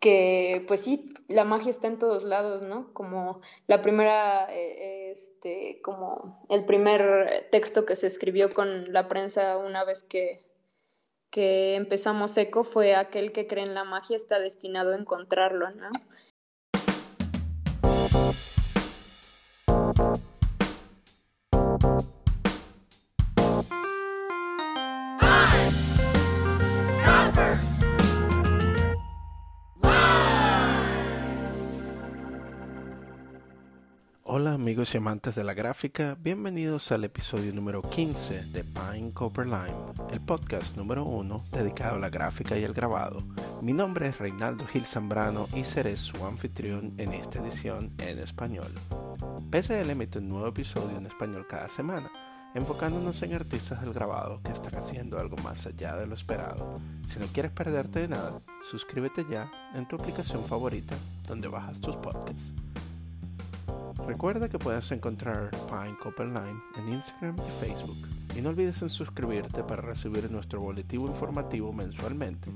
que pues sí, la magia está en todos lados, ¿no? Como la primera, eh, este, como el primer texto que se escribió con la prensa una vez que, que empezamos ECO fue aquel que cree en la magia está destinado a encontrarlo, ¿no? Amigos y amantes de la gráfica, bienvenidos al episodio número 15 de Pine Copper Lime, el podcast número 1 dedicado a la gráfica y el grabado. Mi nombre es Reinaldo Gil Zambrano y seré su anfitrión en esta edición en español. PSL emite un nuevo episodio en español cada semana, enfocándonos en artistas del grabado que están haciendo algo más allá de lo esperado. Si no quieres perderte de nada, suscríbete ya en tu aplicación favorita donde bajas tus podcasts. Recuerda que puedes encontrar Pine Copper Line en Instagram y Facebook. Y no olvides en suscribirte para recibir nuestro boletín informativo mensualmente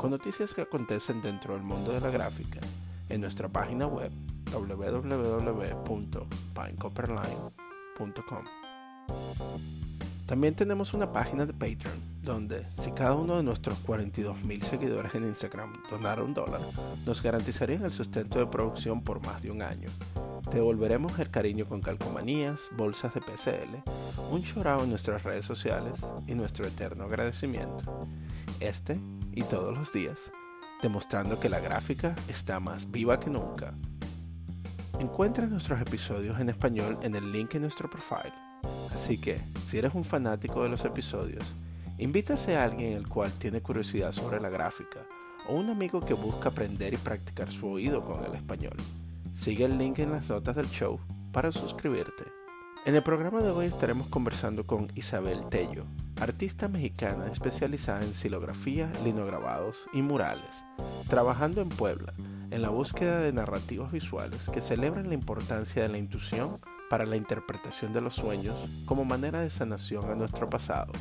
con noticias que acontecen dentro del mundo de la gráfica en nuestra página web www.pinecopperline.com. También tenemos una página de Patreon, donde si cada uno de nuestros 42.000 seguidores en Instagram donara un dólar, nos garantizarían el sustento de producción por más de un año. Te devolveremos el cariño con calcomanías, bolsas de PCL, un chorao en nuestras redes sociales y nuestro eterno agradecimiento. Este y todos los días, demostrando que la gráfica está más viva que nunca. Encuentra nuestros episodios en español en el link en nuestro profile Así que, si eres un fanático de los episodios, invítase a alguien el cual tiene curiosidad sobre la gráfica o un amigo que busca aprender y practicar su oído con el español. Sigue el link en las notas del show para suscribirte. En el programa de hoy estaremos conversando con Isabel Tello, artista mexicana especializada en silografía, linograbados y murales, trabajando en Puebla en la búsqueda de narrativas visuales que celebran la importancia de la intuición para la interpretación de los sueños como manera de sanación a nuestro pasado.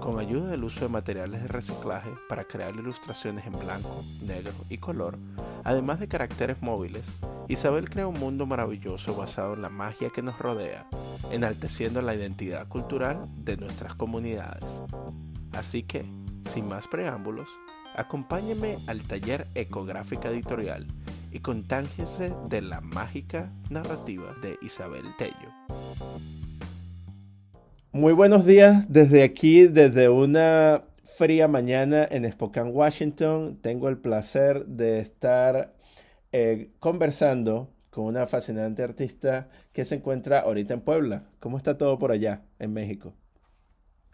Con ayuda del uso de materiales de reciclaje para crear ilustraciones en blanco, negro y color, además de caracteres móviles, Isabel crea un mundo maravilloso basado en la magia que nos rodea, enalteciendo la identidad cultural de nuestras comunidades. Así que, sin más preámbulos, acompáñeme al taller Ecográfica Editorial y contángese de la mágica narrativa de Isabel Tello. Muy buenos días desde aquí, desde una fría mañana en Spokane, Washington. Tengo el placer de estar eh, conversando con una fascinante artista que se encuentra ahorita en Puebla. ¿Cómo está todo por allá, en México?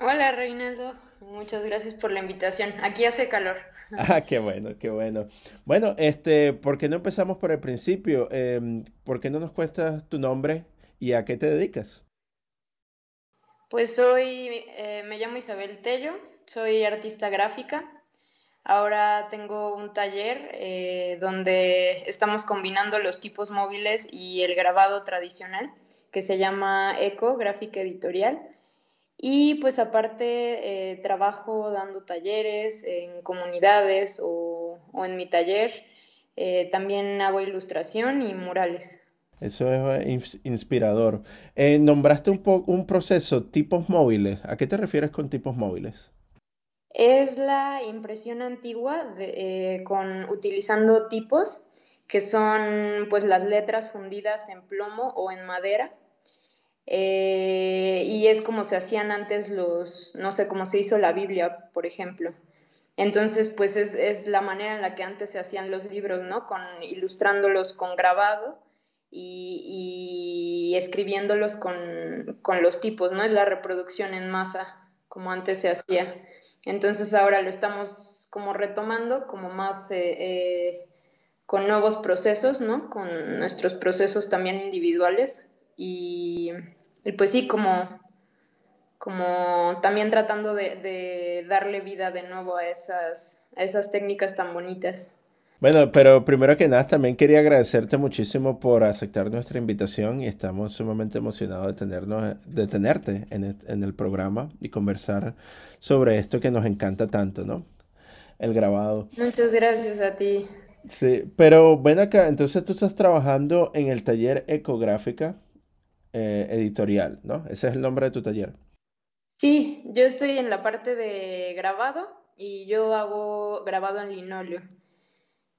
Hola Reinaldo, muchas gracias por la invitación. Aquí hace calor. Ah, qué bueno, qué bueno. Bueno, este, ¿por qué no empezamos por el principio? Em, ¿por qué no nos cuestas tu nombre y a qué te dedicas? Pues soy, eh, me llamo Isabel Tello, soy artista gráfica. Ahora tengo un taller eh, donde estamos combinando los tipos móviles y el grabado tradicional, que se llama Eco, Gráfica Editorial. Y pues aparte eh, trabajo dando talleres en comunidades o, en mi taller. Eh, también hago ilustración y murales. Eso es eh, inspirador. nombraste un, un proceso, tipos móviles. ¿A qué te refieres con tipos móviles? Es la impresión antigua con, utilizando tipos que son pues las letras fundidas en plomo o en madera eh, y es como se hacían antes los, no sé, cómo se hizo la Biblia, por ejemplo. Entonces, pues es, la manera en la que antes se hacían los libros, ¿no? Con, ilustrándolos con grabado y, escribiéndolos con, los tipos, ¿no? Es la reproducción en masa, como antes se hacía. Entonces ahora lo estamos como retomando, como más eh, eh, con nuevos procesos, ¿no? Con nuestros procesos también individuales y y pues sí, como, como también tratando de, darle vida de nuevo a esas, a esas técnicas tan bonitas. Bueno, pero primero que nada también quería agradecerte muchísimo por aceptar nuestra invitación y estamos sumamente emocionados de, tenernos, de tenerte en el, en el programa y conversar sobre esto que nos encanta tanto, ¿no? El grabado. Muchas gracias a ti. Sí, pero ven acá, entonces tú estás trabajando en el taller Ecográfica eh, Editorial, ¿no? Ese es el nombre de tu taller. Sí, yo estoy en la parte de grabado y yo hago grabado en linóleo.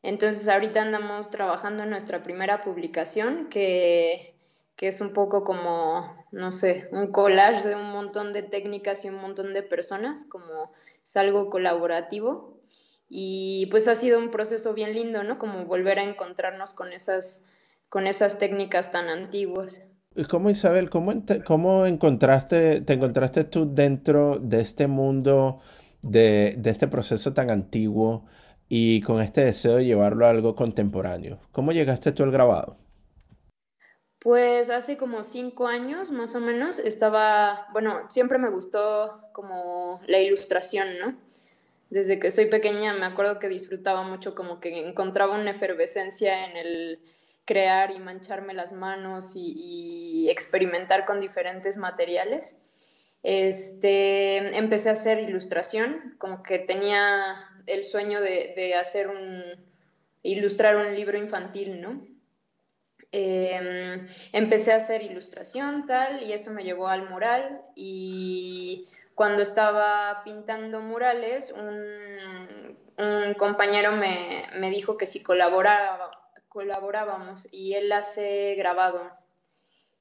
Entonces ahorita andamos trabajando en nuestra primera publicación que, que es un poco como, no sé, un collage de un montón de técnicas y un montón de personas, como es algo colaborativo. Y pues ha sido un proceso bien lindo, ¿no? Como volver a encontrarnos con esas, con esas técnicas tan antiguas. ¿Cómo Isabel, cómo, cómo encontraste, te encontraste tú dentro de este mundo, de, de este proceso tan antiguo y con este deseo de llevarlo a algo contemporáneo? ¿Cómo llegaste tú al grabado? Pues hace como cinco años más o menos estaba, bueno, siempre me gustó como la ilustración, ¿no? desde que soy pequeña me acuerdo que disfrutaba mucho como que encontraba una efervescencia en el crear y mancharme las manos y, experimentar con diferentes materiales. Este, empecé a hacer ilustración, como que tenía el sueño de, hacer un, ilustrar un libro infantil, ¿no? Em, empecé a hacer ilustración tal y eso me llevó al mural y cuando estaba pintando murales, un, compañero me, dijo que si colaboraba, colaborábamos y él hace grabado.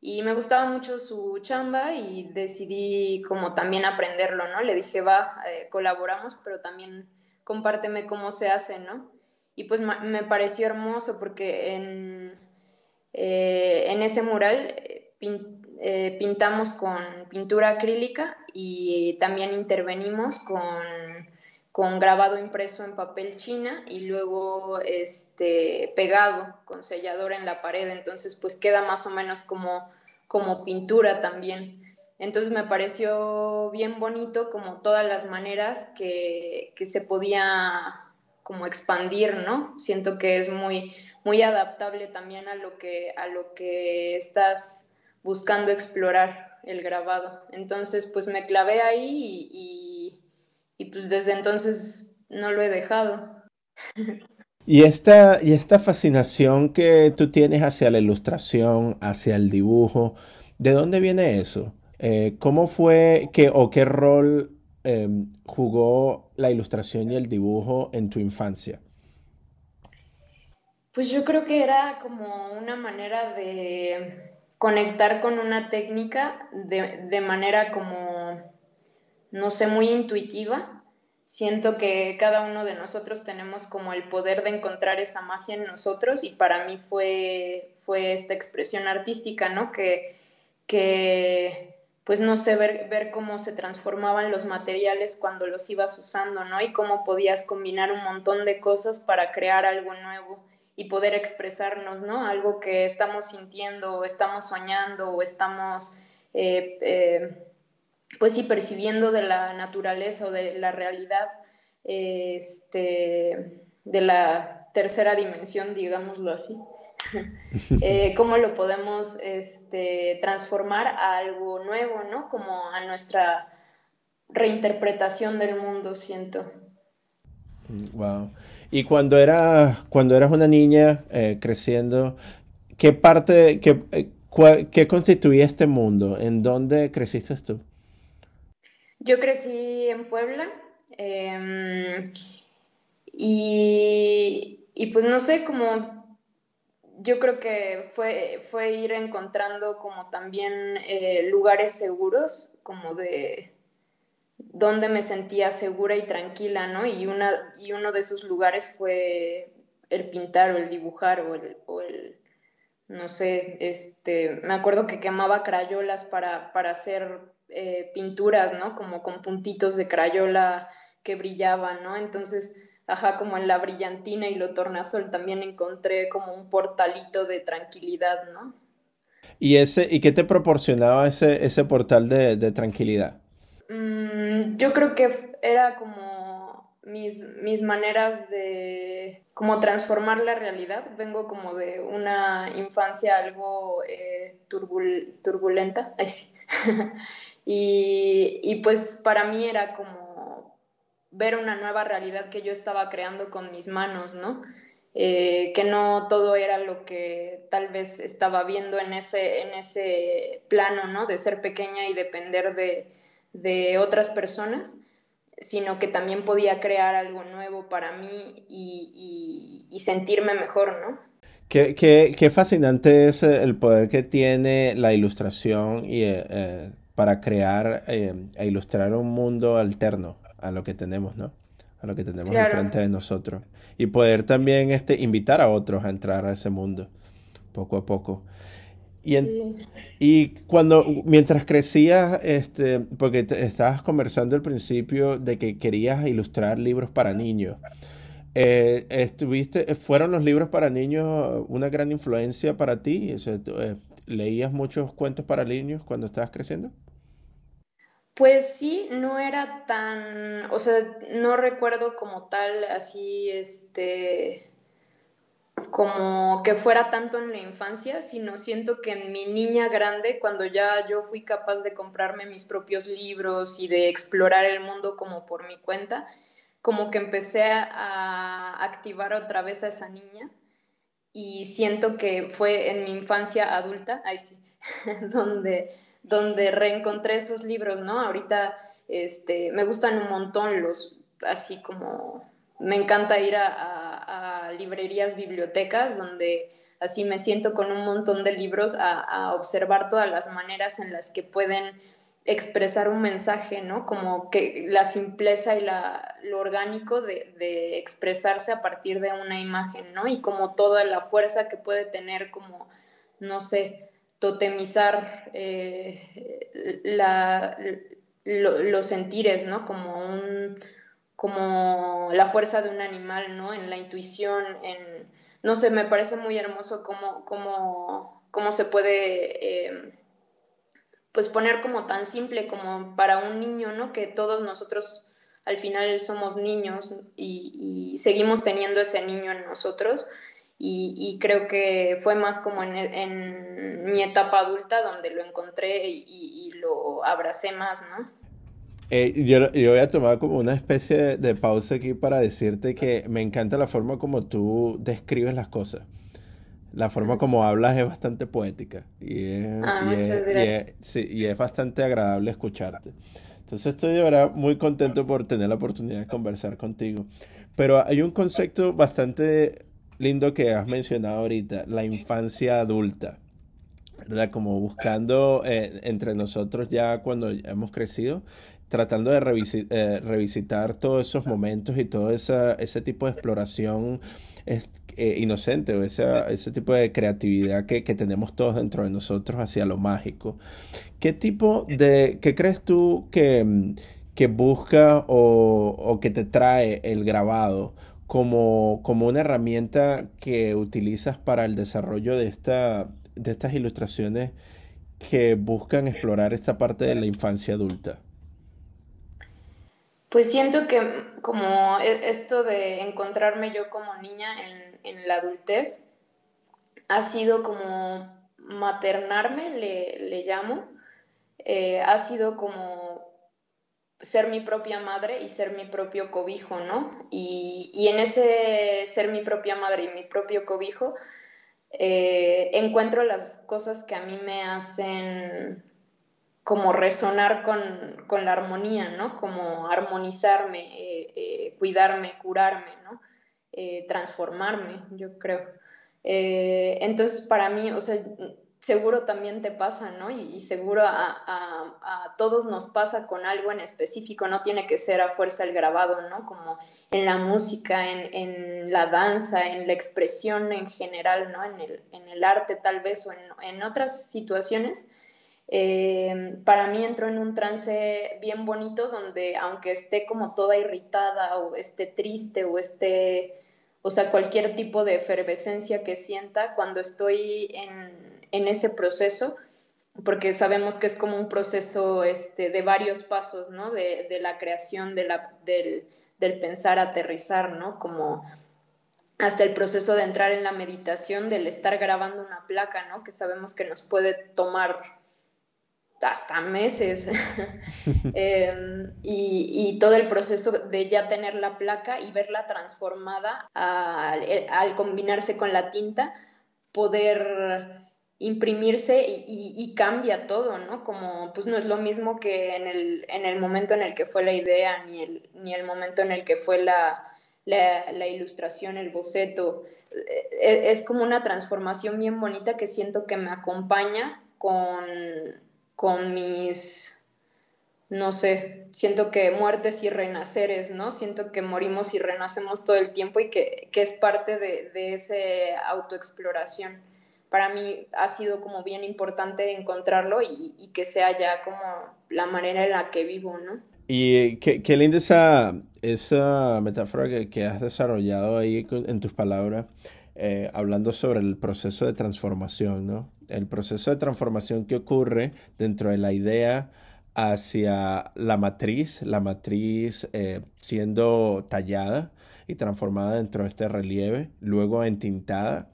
Y me gustaba mucho su chamba y decidí como también aprenderlo, ¿no? Le dije, va, eh, colaboramos, pero también compárteme cómo se hace, ¿no? Y pues me pareció hermoso porque en, eh, en ese mural eh, pintamos con pintura acrílica y también intervenimos con, con, grabado impreso en papel china y luego este, pegado con sellador en la pared. Entonces, pues queda más o menos como, como pintura también. Entonces me pareció bien bonito como todas las maneras que, que se podía como expandir, ¿no? Siento que es muy, muy adaptable también a lo que, a lo que estás buscando explorar el grabado. Entonces, pues me clavé ahí y, pues desde entonces no lo he dejado. Y esta, y esta fascinación que tú tienes hacia la ilustración, hacia el dibujo, ¿de dónde viene eso? Eh, ¿Cómo fue que o qué rol em, jugó la ilustración y el dibujo en tu infancia? Pues yo creo que era como una manera de conectar con una técnica de, manera como, no sé, muy intuitiva. Siento que cada uno de nosotros tenemos como el poder de encontrar esa magia en nosotros y para mí fue, fue esta expresión artística, ¿no? Que, que pues no sé, ver, ver cómo se transformaban los materiales cuando los ibas usando, ¿no? Y cómo podías combinar un montón de cosas para crear algo nuevo y poder expresarnos, ¿no? Algo que estamos sintiendo o estamos soñando o estamos, eh, eh, pues sí, percibiendo de la naturaleza o de la realidad, este, de la tercera dimensión, digámoslo así. Eh, cómo lo podemos este, transformar a algo nuevo, ¿no? Como a nuestra reinterpretación del mundo, siento. Wow. Y cuando eras, cuando eras una niña eh, creciendo, ¿qué parte, qué, eh, qué constituía este mundo? ¿En dónde creciste tú? Yo crecí en Puebla em, y, pues no sé, como yo creo que fue, fue ir encontrando como también eh, lugares seguros, como de, donde me sentía segura y tranquila, ¿no? Y, una, y uno de esos lugares fue el pintar o el dibujar o el no sé, este, me acuerdo que quemaba crayolas para, para hacer eh, pinturas, ¿no? Como con puntitos de crayola que brillaban, ¿no? Entonces, ajá, como en la brillantina y lo tornasol también encontré como un portalito de tranquilidad, ¿no? ¿Y, ese, y qué te proporcionaba ese, ese portal de, de tranquilidad? Mm, yo creo que era como mis, mis maneras de como transformar la realidad. Vengo como de una infancia algo eh, turbulenta. y, y pues para mí era como ver una nueva realidad que yo estaba creando con mis manos, ¿no? eh, que no todo era lo que tal vez estaba viendo en ese, en ese plano, ¿no? De ser pequeña y depender de, de otras personas, sino que también podía crear algo nuevo para mí y, y, sentirme mejor, ¿no? Qué, qué, qué, fascinante es el poder que tiene la ilustración y, eh, eh, para crear e ilustrar un mundo alterno a lo que tenemos, ¿no? A lo que tenemos enfrente de nosotros y poder también este, invitar a otros a entrar a ese mundo poco a poco. Y, y cuando, mientras crecías, este, porque estabas conversando al principio de que querías ilustrar libros para niños, eh, ¿estuviste, ¿fueron los libros para niños una gran influencia para ti? Eh, ¿Leías muchos cuentos para niños cuando estabas creciendo? Pues sí, no era tan, o sea, no recuerdo como tal así, este, como que fuera tanto en la infancia, sino siento que en mi niña grande, cuando ya yo fui capaz de comprarme mis propios libros y de explorar el mundo como por mi cuenta, como que empecé a activar otra vez a esa niña y siento que fue en mi infancia adulta, ahí sí, donde donde reencontré esos libros, ¿no? Ahorita este, me gustan un montón los, así como me encanta ir a, librerías, bibliotecas, donde así me siento con un montón de libros a, observar todas las maneras en las que pueden expresar un mensaje, ¿no? Como que la simpleza y la, lo orgánico de, expresarse a partir de una imagen, ¿no? Y como toda la fuerza que puede tener como, no sé, totemizar eh, los sentires, ¿no? Como, un, como la fuerza de un animal, ¿no? En la intuición, en... No sé, me parece muy hermoso cómo, cómo, cómo se puede... Eh, pues poner como tan simple como para un niño, ¿no? Que todos nosotros al final somos niños y, y seguimos teniendo ese niño en nosotros y, creo que fue más como en, mi etapa adulta donde lo encontré y, lo abracé más, ¿no? Eh, yo, yo, voy a tomar como una especie de, pausa aquí para decirte que me encanta la forma como tú describes las cosas. La forma como hablas es bastante poética y es, ah, y es bastante agradable escucharte. Entonces estoy de verdad muy contento por tener la oportunidad de conversar contigo. Pero hay un concepto bastante lindo que has mencionado ahorita, la infancia adulta, ¿verdad? Como buscando eh, entre nosotros ya cuando hemos crecido, tratando de eh, revisitar todos esos momentos y todo esa, ese tipo de exploración eh, inocente o ese tipo de creatividad que, tenemos todos dentro de nosotros hacia lo mágico. ¿Qué tipo de, qué crees tú que, que busca o, o que te trae el grabado? como, como una herramienta que utilizas para el desarrollo de, esta, de estas ilustraciones que buscan explorar esta parte de la infancia adulta? Pues siento que como e, esto de encontrarme yo como niña en, la adultez ha sido como maternarme, le, le llamo, eh, ha sido como ser mi propia madre y ser mi propio cobijo, ¿no? Y, en ese ser mi propia madre y mi propio cobijo, eh, encuentro las cosas que a mí me hacen como resonar con, la armonía, ¿no? Como armonizarme, eh, eh, cuidarme, curarme, ¿no? transformarme, yo creo. entonces, para mí, o sea, seguro también te pasa, ¿no? Y, seguro a, todos nos pasa con algo en específico, no tiene que ser a fuerza el grabado, ¿no? Como en la música, en, la danza, en la expresión en general, ¿no? En el, en el arte tal vez o en, otras situaciones. Eh, para mí entró en un trance bien bonito donde aunque esté como toda irritada o esté triste o esté, o sea, cualquier tipo de efervescencia que sienta, cuando estoy en, ese proceso, porque sabemos que es como un proceso este, de varios pasos, ¿no? De, la creación, del, del, pensar, aterrizar, ¿no? Como hasta el proceso de entrar en la meditación, del estar grabando una placa, ¿no? Que sabemos que nos puede tomar hasta meses. Em, y, todo el proceso de ya tener la placa y verla transformada al, combinarse con la tinta, poder imprimirse y, cambia todo, ¿no? Como pues no es lo mismo que en el, en el momento en el que fue la idea, ni el, ni el momento en el que fue la, la, ilustración, el boceto. E, es, como una transformación bien bonita que siento que me acompaña con, con mis, no sé, siento que muertes y renaceres, ¿no? Siento que morimos y renacemos todo el tiempo y que, es parte de, de esa autoexploración. Para mí ha sido como bien importante encontrarlo y, y que sea ya como la manera en la que vivo, ¿no? Y qué, qué linda esa, esa metáfora que, has desarrollado ahí en tus palabras, eh, hablando sobre el proceso de transformación, ¿no? El proceso de transformación que ocurre dentro de la idea hacia la matriz, la matriz eh, siendo tallada y transformada dentro de este relieve, luego entintada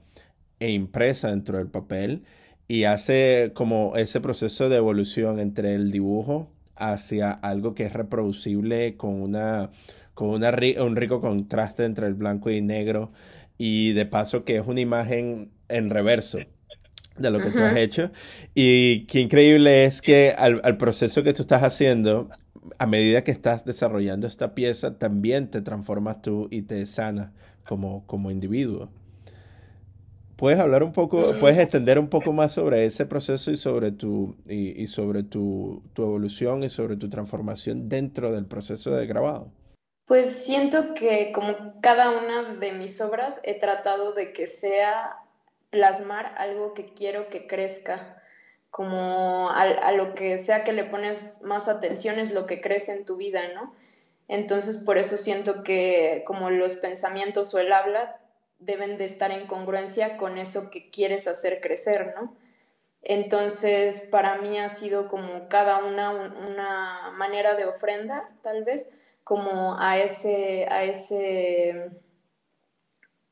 e impresa dentro del papel y hace como ese proceso de evolución entre el dibujo hacia algo que es reproducible con una con una, un rico contraste entre el blanco y negro y de paso que es una imagen en reverso de lo que tú has hecho. Y qué increíble es que al, al, proceso que tú estás haciendo, a medida que estás desarrollando esta pieza, también te transformas tú y te sanas como, como individuo. ¿Puedes hablar un poco, puedes extender un poco más sobre ese proceso y sobre tu, y, sobre tu, evolución y sobre tu transformación dentro del proceso de grabado? Pues siento que como cada una de mis obras he tratado de que sea plasmar algo que quiero que crezca, como a, lo que sea que le pones más atención es lo que crece en tu vida, ¿no? Entonces por eso siento que como los pensamientos o el habla deben de estar en congruencia con eso que quieres hacer crecer, ¿no? Entonces, para mí ha sido como cada una una manera de ofrenda, tal vez, como a ese, a ese,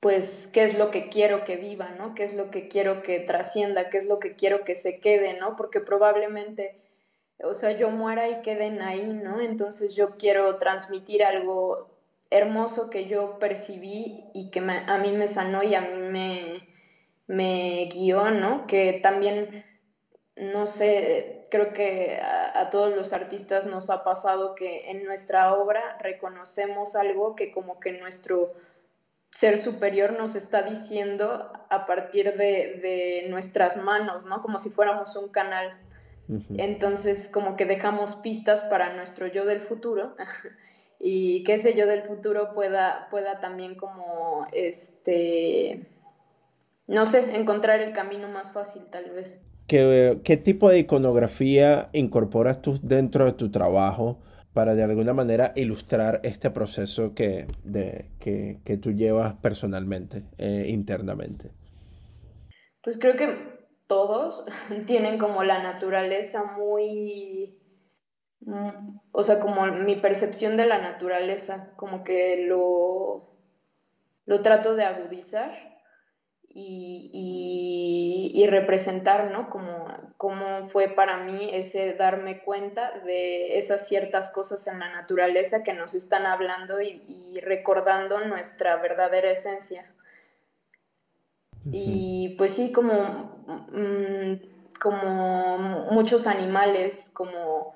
pues, qué es lo que quiero que viva, ¿no? ¿Qué es lo que quiero que trascienda? ¿Qué es lo que quiero que se quede, ¿no? Porque probablemente, o sea, yo muera y queden ahí, ¿no? Entonces yo quiero transmitir algo hermoso que yo percibí y que a mí me sanó y a mí me, me guió, ¿no? Que también, no sé, creo que a, todos los artistas nos ha pasado que en nuestra obra reconocemos algo que como que nuestro ser superior nos está diciendo a partir de, nuestras manos, ¿no? Como si fuéramos un canal. Entonces, como que dejamos pistas para nuestro yo del futuro y qué sé yo del futuro pueda, pueda también como, este, no sé, encontrar el camino más fácil tal vez. ¿Qué, qué tipo de iconografía incorporas tú dentro de tu trabajo para de alguna manera ilustrar este proceso que, de, que, que tú llevas personalmente, eh, internamente? Pues creo que todos tienen como la naturaleza muy Mm, o sea, como mi percepción de la naturaleza, como que lo, lo trato de agudizar y, y, representar, ¿no? Como, como fue para mí ese darme cuenta de esas ciertas cosas en la naturaleza que nos están hablando y, recordando nuestra verdadera esencia. Y pues sí, como, mm, como muchos animales, como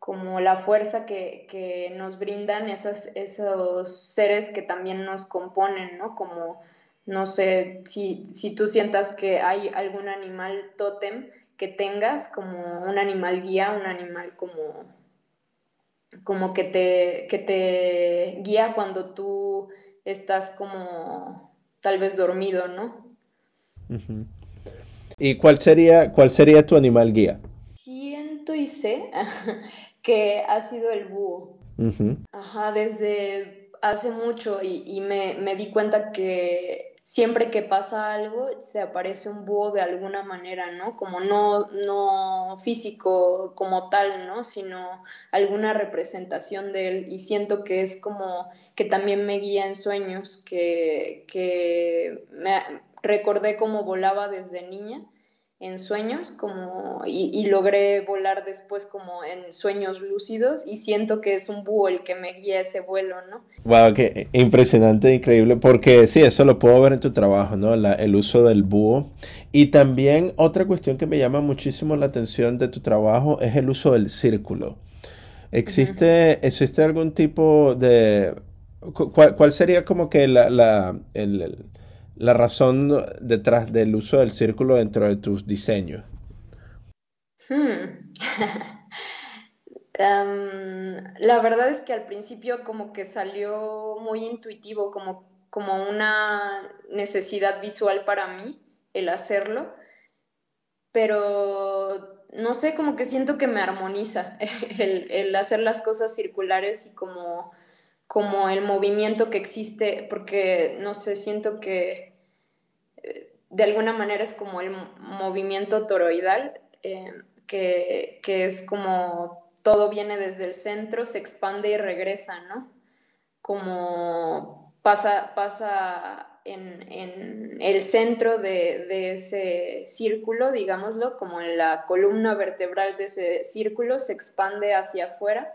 como la fuerza que, nos brindan esas, esos seres que también nos componen, ¿no? Como, no sé, si, si tú sientas que hay algún animal tótem que tengas, como un animal guía, un animal como, como que, te, que te guía cuando tú estás como tal vez dormido, ¿no? ¿Y cuál sería, cuál sería tu animal guía? Siento y sé que ha sido el búho. Ajá, desde hace mucho y, me, me, di cuenta que siempre que pasa algo se aparece un búho de alguna manera, ¿no? Como no, no físico como tal, ¿no? Sino alguna representación de él y siento que es como que también me guía en sueños, que, que me recordé cómo volaba desde niña en sueños como y, logré volar después como en sueños lúcidos y siento que es un búho el que me guía ese vuelo, ¿no? Wow, qué impresionante, increíble, porque sí, eso lo puedo ver en tu trabajo, ¿no? el uso del búho. Y también otra cuestión que me llama muchísimo la atención de tu trabajo es el uso del círculo. ¿Existe, ¿existe algún tipo de... ¿Cuál, sería como que la, la el la razón detrás del uso del círculo dentro de tus diseños? Hmm. Em, la verdad es que al principio como que salió muy intuitivo, como, como una necesidad visual para mí el hacerlo, pero no sé, como que siento que me armoniza el, el hacer las cosas circulares y como, como el movimiento que existe, porque no sé, siento que de alguna manera es como el movimiento toroidal, eh, que, es como todo viene desde el centro, se expande y regresa, ¿no? Como pasa, pasa en, el centro de, ese círculo, digámoslo, como en la columna vertebral de ese círculo, se expande hacia afuera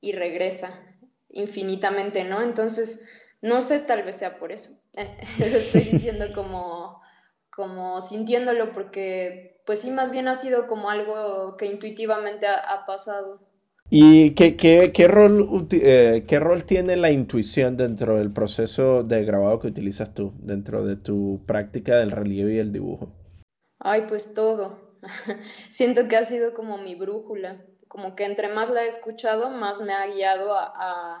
y regresa infinitamente, ¿no? Entonces, no sé, tal vez sea por eso. Lo estoy diciendo como como sintiéndolo porque pues sí, más bien ha sido como algo que intuitivamente ha, pasado. ¿Y qué, qué, qué rol, eh, qué rol tiene la intuición dentro del proceso de grabado que utilizas tú, dentro de tu práctica del relieve y el dibujo? Ay, pues todo. Siento que ha sido como mi brújula, como que entre más la he escuchado, más me ha guiado a,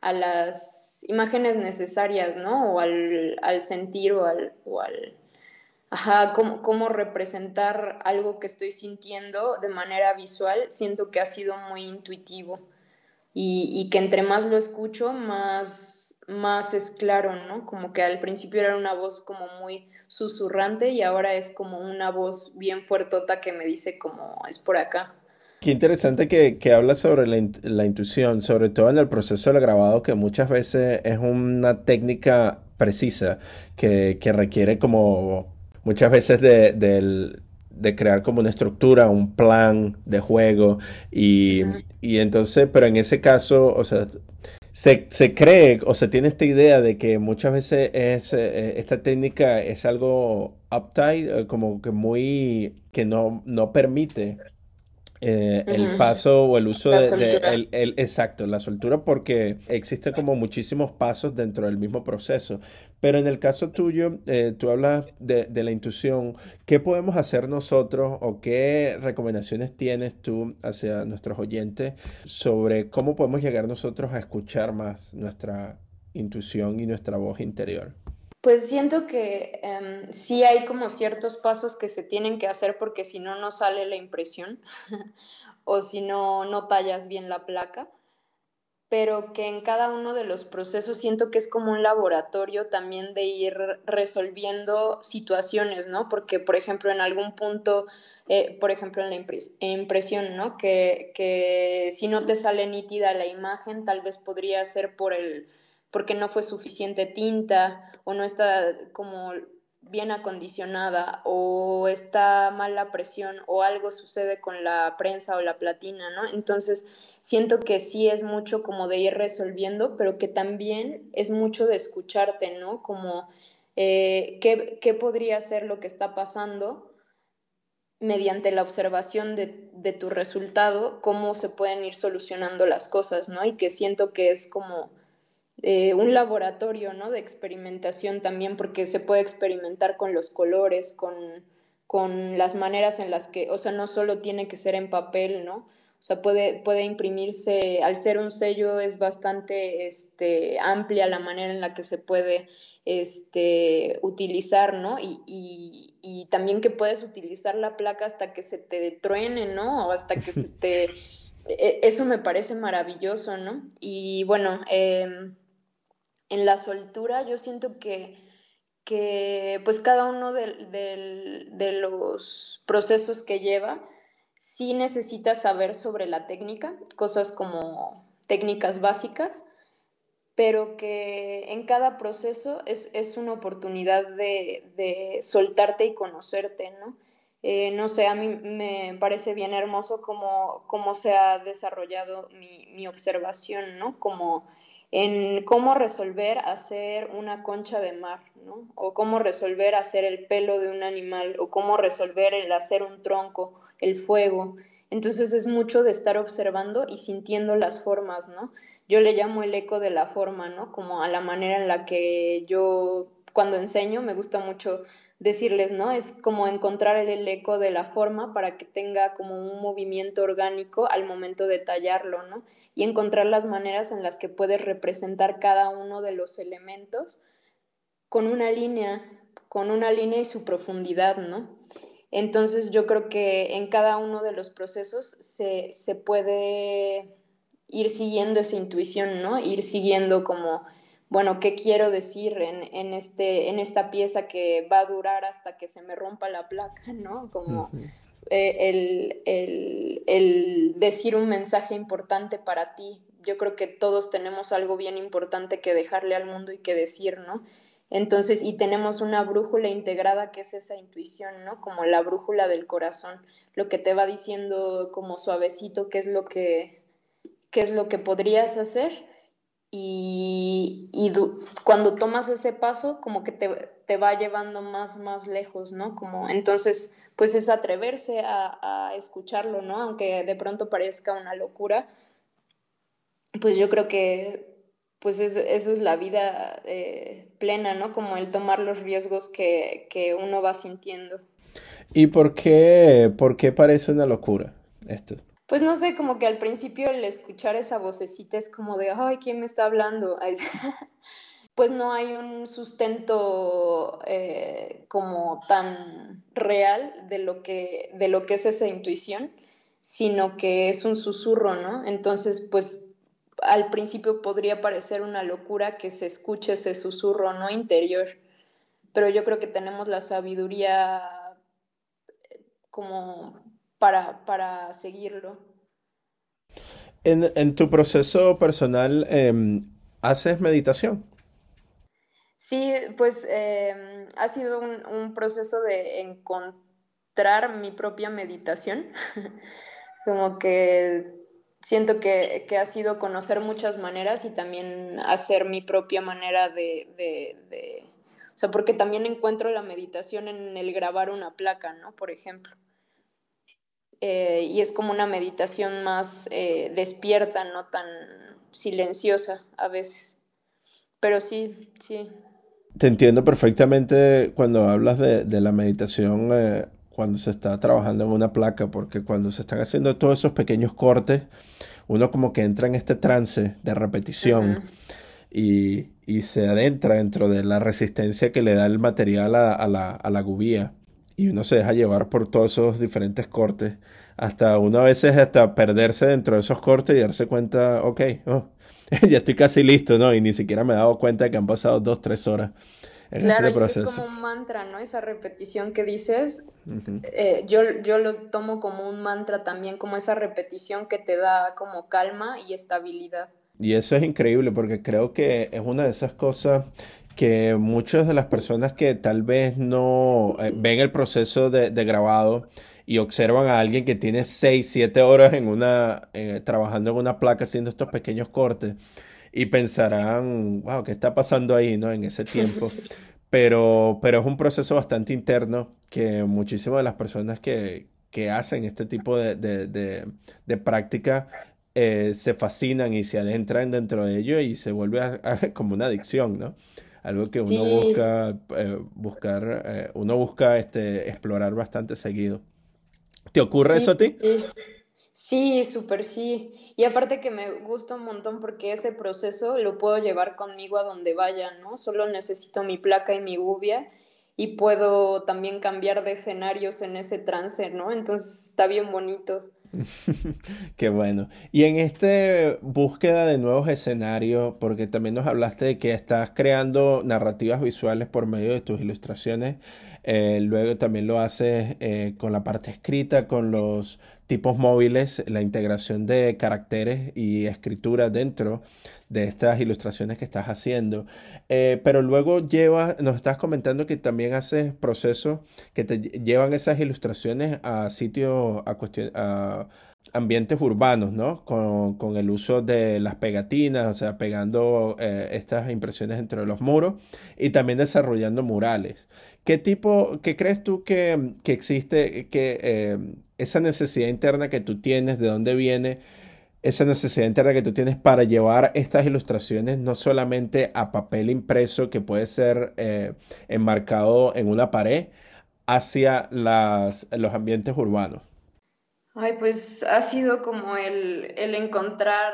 a, las imágenes necesarias, ¿no? O al, al sentir o al, o al ajá, cómo, representar algo que estoy sintiendo de manera visual, siento que ha sido muy intuitivo y, que entre más lo escucho, más, más es claro, ¿no? Como que al principio era una voz como muy susurrante y ahora es como una voz bien fuertota que me dice como es por acá. Qué interesante que, que hablas sobre la, la, intuición, sobre todo en el proceso del grabado, que muchas veces es una técnica precisa que, que requiere como muchas veces de, crear como una estructura, un plan de juego y, entonces, pero en ese caso, o sea, se, cree o se tiene esta idea de que muchas veces es, eh, esta técnica es algo uptight, eh, como que muy, que no, no permite eh, el paso o el uso de, el, exacto, la soltura, porque existe como muchísimos pasos dentro del mismo proceso. Pero en el caso tuyo, eh, tú hablas de, la intuición. ¿Qué podemos hacer nosotros o qué recomendaciones tienes tú hacia nuestros oyentes sobre cómo podemos llegar nosotros a escuchar más nuestra intuición y nuestra voz interior? Pues siento que em, sí hay como ciertos pasos que se tienen que hacer porque si no, no sale la impresión o si no, no tallas bien la placa, pero que en cada uno de los procesos siento que es como un laboratorio también de ir resolviendo situaciones, ¿no? Porque, por ejemplo, en algún punto, eh, por ejemplo, en la impresión, ¿no? Que, que si no te sale nítida la imagen, tal vez podría ser por el porque no fue suficiente tinta o no está como bien acondicionada o está mala presión o algo sucede con la prensa o la platina, ¿no? Entonces siento que sí es mucho como de ir resolviendo, pero que también es mucho de escucharte, ¿no? Como eh, ¿qué, ¿qué, podría ser lo que está pasando mediante la observación de, de tu resultado, cómo se pueden ir solucionando las cosas, ¿no? Y que siento que es como eh, un laboratorio ¿no? de experimentación también, porque se puede experimentar con los colores, con, con, las maneras en las que, o sea, no solo tiene que ser en papel, ¿no? O sea, puede, puede imprimirse, al ser un sello es bastante este, amplia la manera en la que se puede este, utilizar, ¿no? Y, y, y, también que puedes utilizar la placa hasta que se te truene, ¿no? O hasta que se te... E, eso me parece maravilloso, ¿no? Y bueno, eh, en la soltura yo siento que, que pues cada uno de, los procesos que lleva sí necesita saber sobre la técnica, cosas como técnicas básicas, pero que en cada proceso es, una oportunidad de, soltarte y conocerte, ¿no? Eh, no sé, a mí me parece bien hermoso cómo, cómo se ha desarrollado mi, mi, observación, ¿no? Como en cómo resolver hacer una concha de mar, ¿no? O cómo resolver hacer el pelo de un animal, o cómo resolver el hacer un tronco, el fuego. Entonces es mucho de estar observando y sintiendo las formas, ¿no? Yo le llamo el eco de la forma, ¿no? Como a la manera en la que yo cuando enseño me gusta mucho decirles, ¿no? Es como encontrar el eco de la forma para que tenga como un movimiento orgánico al momento de tallarlo, ¿no? Y encontrar las maneras en las que puedes representar cada uno de los elementos con una línea, con una línea y su profundidad, ¿no? Entonces yo creo que en cada uno de los procesos se, se puede ir siguiendo esa intuición, ¿no? Ir siguiendo como bueno, ¿qué quiero decir en, este, en esta pieza que va a durar hasta que se me rompa la placa, ¿no? Como eh, el, decir un mensaje importante para ti. Yo creo que todos tenemos algo bien importante que dejarle al mundo y que decir, ¿no? Entonces, y tenemos una brújula integrada que es esa intuición, ¿no? Como la brújula del corazón, lo que te va diciendo como suavecito qué es lo que, qué es lo que podrías hacer y, cuando tomas ese paso como que te, va llevando más, más lejos, ¿no? Como entonces, pues es atreverse a, escucharlo, ¿no? Aunque de pronto parezca una locura, pues yo creo que pues eso es la vida eh, plena, ¿no? Como el tomar los riesgos que, que uno va sintiendo. ¿Y por qué, por qué parece una locura esto? Pues no sé, como que al principio el escuchar esa vocecita es como de, ay, ¿quién me está hablando? pues no hay un sustento eh, como tan real de lo, que, de lo que es esa intuición, sino que es un susurro, ¿no? Entonces, pues al principio podría parecer una locura que se escuche ese susurro no interior, pero yo creo que tenemos la sabiduría como para, seguirlo. En, tu proceso personal, em, ¿haces meditación? Sí, pues em, ha sido un, proceso de encontrar mi propia meditación. Como que siento que, ha sido conocer muchas maneras y también hacer mi propia manera de, de, O sea, porque también encuentro la meditación en el grabar una placa, ¿no? Por ejemplo. Eh, y es como una meditación más eh, despierta, no tan silenciosa a veces. Pero sí, sí. Te entiendo perfectamente cuando hablas de, la meditación eh, cuando se está trabajando en una placa, porque cuando se están haciendo todos esos pequeños cortes, uno como que entra en este trance de repetición. y, se adentra dentro de la resistencia que le da el material a, la, a la gubía y uno se deja llevar por todos esos diferentes cortes, hasta uno a veces hasta perderse dentro de esos cortes y darse cuenta, ok, oh, ya estoy casi listo, ¿no? Y ni siquiera me he dado cuenta de que han pasado dos, tres horas en este proceso. Es como un mantra, ¿no? Esa repetición que dices, eh, yo, yo lo tomo como un mantra también, como esa repetición que te da como calma y estabilidad. Y eso es increíble porque creo que es una de esas cosas que muchas de las personas que tal vez no eh, ven el proceso de, grabado y observan a alguien que tiene 6, 7 horas en una, eh, trabajando en una placa haciendo estos pequeños cortes y pensarán, wow, ¿qué está pasando ahí, no? En ese tiempo. Pero, pero es un proceso bastante interno que muchísimas de las personas que, que hacen este tipo de, de, de, práctica eh, se fascinan y se adentran dentro de ello y se vuelve como una adicción, ¿no? Algo que uno busca eh, buscar, eh, uno busca este, explorar bastante seguido. ¿Te ocurre eso a ti? Sí, súper sí. Y aparte que me gusta un montón porque ese proceso lo puedo llevar conmigo a donde vaya, ¿no? Solo necesito mi placa y mi gubia y puedo también cambiar de escenarios en ese trance, ¿no? Entonces está bien bonito. Qué bueno. Y en esta búsqueda de nuevos escenarios, porque también nos hablaste de que estás creando narrativas visuales por medio de tus ilustraciones, eh, luego también lo haces eh, con la parte escrita, con los tipos móviles, la integración de caracteres y escritura dentro de estas ilustraciones que estás haciendo. Eh, pero luego llevas, nos estás comentando que también haces procesos que te llevan esas ilustraciones a sitios, a, a ambientes urbanos, ¿no? Con, el uso de las pegatinas, o sea, pegando estas impresiones entre los muros y también desarrollando murales. ¿Qué tipo, qué crees tú que, existe, que eh, esa necesidad interna que tú tienes, de dónde viene esa necesidad interna que tú tienes para llevar estas ilustraciones no solamente a papel impreso que puede ser eh, enmarcado en una pared, hacia las, los ambientes urbanos? Ay, pues ha sido como el, encontrar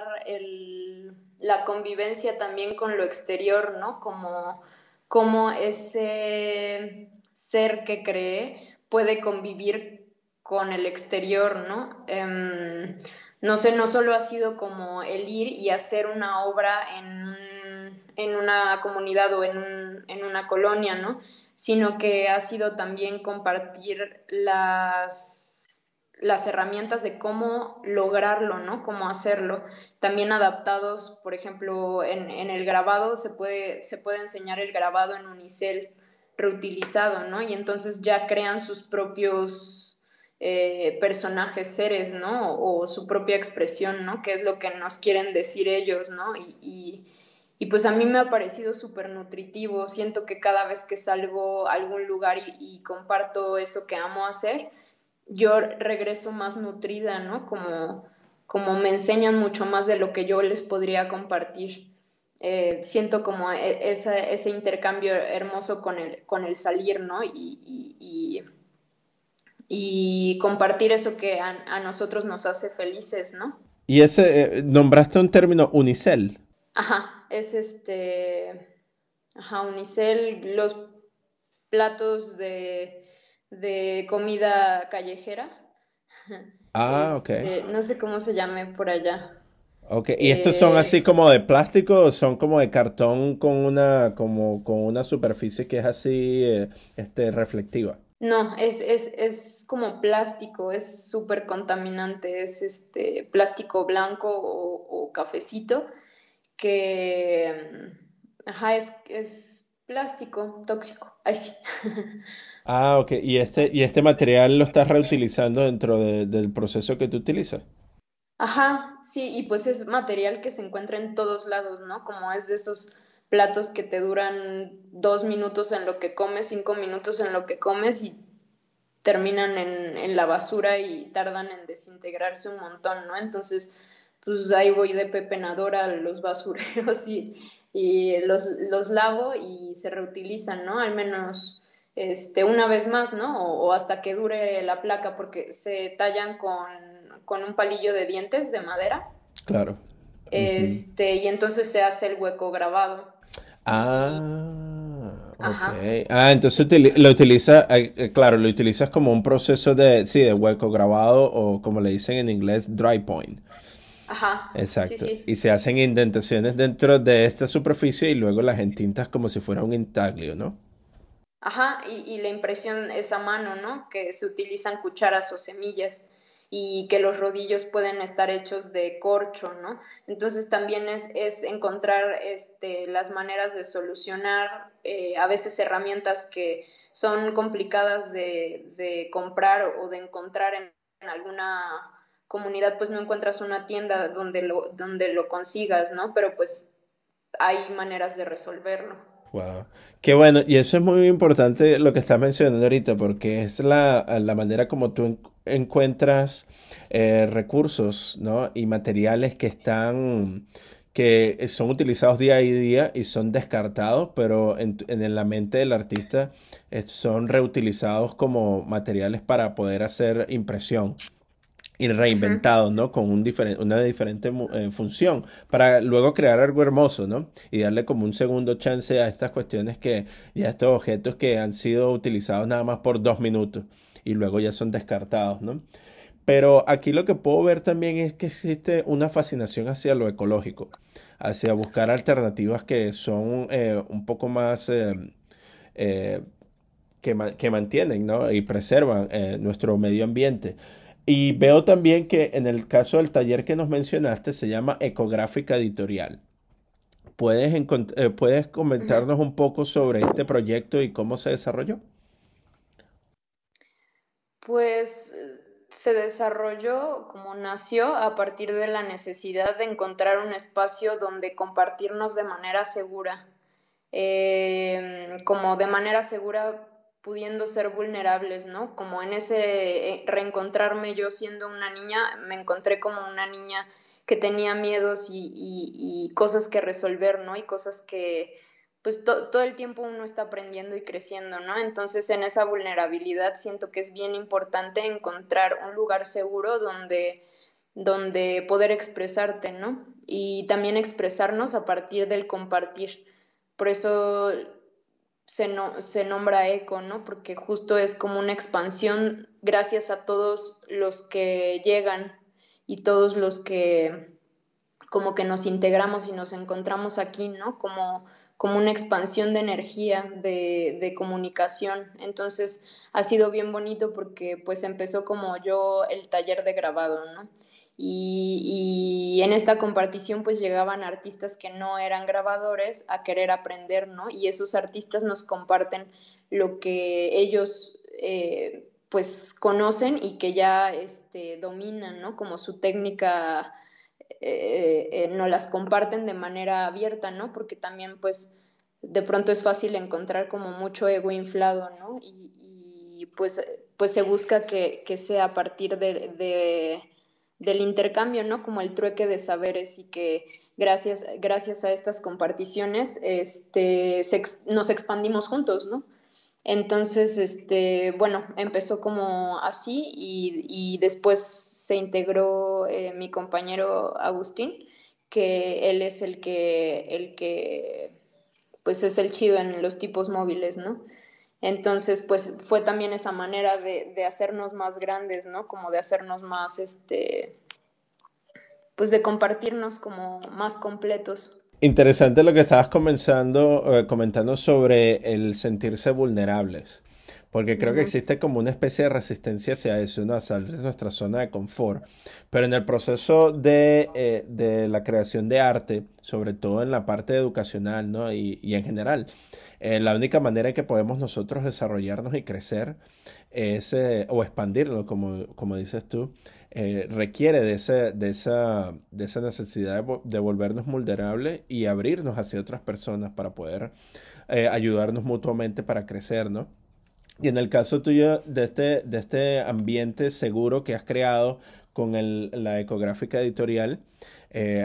la convivencia también con lo exterior, ¿no? Como, como ese ser que cree puede convivir con el exterior, ¿no? Em, no sé, no solo ha sido como el ir y hacer una obra en, en una comunidad o en, en, una colonia, ¿no? Sino que ha sido también compartir las, las herramientas de cómo lograrlo, ¿no? Cómo hacerlo. También adaptados, por ejemplo, en, el grabado se puede, se puede enseñar el grabado en unicel reutilizado, ¿no? Y entonces ya crean sus propios eh, personajes, seres, ¿no? O, su propia expresión, ¿no? Que es lo que nos quieren decir ellos, ¿no? Y, y, pues a mí me ha parecido súper nutritivo. Siento que cada vez que salgo a algún lugar y, comparto eso que amo hacer, yo regreso más nutrida, ¿no? Como, como me enseñan mucho más de lo que yo les podría compartir. Eh, siento como e, ese intercambio hermoso con el, con el salir, ¿no? y y compartir eso que a, nosotros nos hace felices, ¿no? Y ese, eh, nombraste un término unicel. Ajá, es este, ajá, unicel, los platos de, de comida callejera. Ah, ok. Este, no sé cómo se llame por allá. Ok, ¿y estos son eh, así como de plástico o son como de cartón con una, como, con una superficie que es así, eh, este, reflectiva? No, es, es, es como plástico, es súper contaminante, es este plástico blanco o, cafecito que, ajá, es, es plástico tóxico. Ay, sí. Ah, ok. ¿Y este, y este material lo estás reutilizando dentro del proceso que tú utilizas? Ajá, sí, y pues es material que se encuentra en todos lados, ¿no? Como es de esos platos que te duran dos minutos en lo que comes, cinco minutos en lo que comes y terminan en, la basura y tardan en desintegrarse un montón, ¿no? Entonces, pues ahí voy de pepenadora a los basureros y, y los, los, lavo y se reutilizan, ¿no? Al menos este, una vez más, ¿no? O, hasta que dure la placa, porque se tallan con, con un palillo de dientes de madera. Claro. Este, y entonces se hace el hueco grabado. Ah, ok. Ah, entonces lo utiliza, eh, eh, claro, lo utilizas como un proceso de, sí, de hueco grabado o como le dicen en inglés, dry point. Ajá. Exacto. Y se hacen indentaciones dentro de esta superficie y luego las entintas como si fuera un intaglio, ¿no? Ajá, y, y la impresión es a mano, ¿no? Que se utilizan cucharas o semillas y que los rodillos pueden estar hechos de corcho, ¿no? Entonces también es, es encontrar este, las maneras de solucionar eh, a veces herramientas que son complicadas de, de comprar o de encontrar en, alguna comunidad, pues no encuentras una tienda donde lo, donde lo consigas, ¿no? Pero pues hay maneras de resolverlo. Wow. Qué bueno, y eso es muy importante lo que estás mencionando ahorita, porque es la, la manera como tú encuentras eh, recursos ¿no? y materiales que están que son utilizados día a día y son descartados, pero en, en la mente del artista eh, son reutilizados como materiales para poder hacer impresión y reinventados, ¿no? Con un una diferente eh, función para luego crear algo hermoso, ¿no? Y darle como un segundo chance a estas cuestiones que, y a estos objetos que han sido utilizados nada más por dos minutos y luego ya son descartados, ¿no? Pero aquí lo que puedo ver también es que existe una fascinación hacia lo ecológico, hacia buscar alternativas que son eh, un poco más eh, que, que, mantienen ¿no? y preservan nuestro medio ambiente. Y veo también que en el caso del taller que nos mencionaste se llama Ecográfica Editorial. ¿Puedes, eh, ¿puedes comentarnos un poco sobre este proyecto y cómo se desarrolló? Pues se desarrolló como nació a partir de la necesidad de encontrar un espacio donde compartirnos de manera segura, em, como de manera segura pudiendo ser vulnerables, ¿no? Como en ese eh, reencontrarme yo siendo una niña, me encontré como una niña que tenía miedos y, cosas que resolver, ¿no? Y cosas que, pues todo el tiempo uno está aprendiendo y creciendo, ¿no? Entonces en esa vulnerabilidad siento que es bien importante encontrar un lugar seguro donde, donde poder expresarte, ¿no? Y también expresarnos a partir del compartir. Por eso se, no, se nombra eco, ¿no? Porque justo es como una expansión gracias a todos los que llegan y todos los que como que nos integramos y nos encontramos aquí, ¿no? Como, como una expansión de energía, de, de, comunicación. Entonces ha sido bien bonito porque pues empezó como yo el taller de grabado, ¿no? Y, en esta compartición pues llegaban artistas que no eran grabadores a querer aprender, ¿no? Y esos artistas nos comparten lo que ellos eh, pues conocen y que ya este, dominan, ¿no? Como su técnica, eh, eh, no las comparten de manera abierta, ¿no? Porque también pues de pronto es fácil encontrar como mucho ego inflado, ¿no? Y, pues, pues se busca que, sea a partir de del intercambio, ¿no? Como el trueque de saberes y que gracias, gracias a estas comparticiones este, nos expandimos juntos, ¿no? Entonces, este, bueno, empezó como así y, después se integró eh, mi compañero Agustín, que él es el que, el que, pues es el chido en los tipos móviles, ¿no? Entonces, pues fue también esa manera de, de, hacernos más grandes, ¿no? Como de hacernos más, este, pues de compartirnos como más completos. Interesante lo que estabas comenzando, eh, comentando sobre el sentirse vulnerables, porque creo que existe como una especie de resistencia hacia eso, ¿no? a salir de nuestra zona de confort. Pero en el proceso de, eh, de la creación de arte, sobre todo en la parte educacional ¿no? y, y en general, eh, la única manera en que podemos nosotros desarrollarnos y crecer es, eh, o expandirlo, como, como dices tú, eh, requiere de, ese, de, esa, de esa necesidad de, volvernos vulnerables y abrirnos hacia otras personas para poder ayudarnos mutuamente para crecer, ¿no? Y en el caso tuyo de este, de este ambiente seguro que has creado con el, la ecográfica editorial,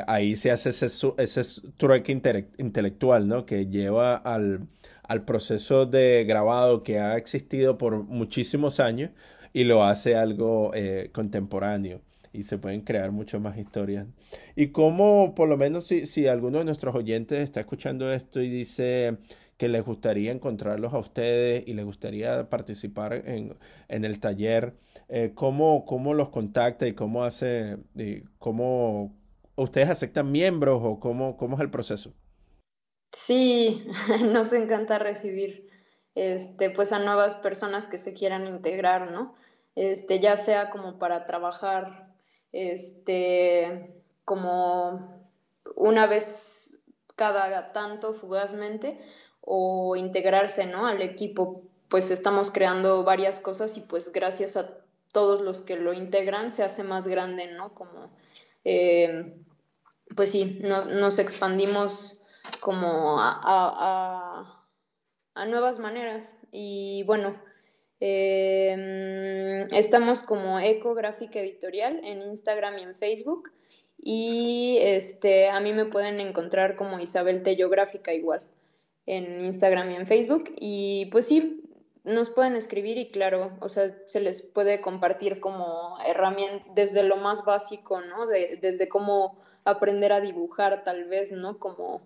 ahí se hace ese, ese trueque intelectual, ¿no? Que lleva al, al proceso de grabado que ha existido por muchísimos años y lo hace algo eh, contemporáneo y se pueden crear muchas más historias. Y como, por lo menos, si, si alguno de nuestros oyentes está escuchando esto y dice que les gustaría encontrarlos a ustedes y les gustaría participar en, en el taller, eh, ¿cómo, ¿cómo, los contacta y cómo hace, cómo ustedes aceptan miembros o cómo, cómo es el proceso? Sí, nos encanta recibir este, pues a nuevas personas que se quieran integrar, ¿no? Este, ya sea como para trabajar este, como una vez cada tanto fugazmente o integrarse, ¿no? Al equipo, pues estamos creando varias cosas y pues gracias a todos los que lo integran se hace más grande, ¿no? Como, eh, pues sí, nos expandimos como a, nuevas maneras. Y bueno, em, estamos como Ecográfica Editorial en Instagram y en Facebook. Y este, a mí me pueden encontrar como Isabel Tello Gráfica igual en Instagram y en Facebook. Y pues sí, nos pueden escribir y claro, o sea, se les puede compartir como herramienta desde lo más básico, ¿no? De, desde cómo aprender a dibujar tal vez, ¿no? Como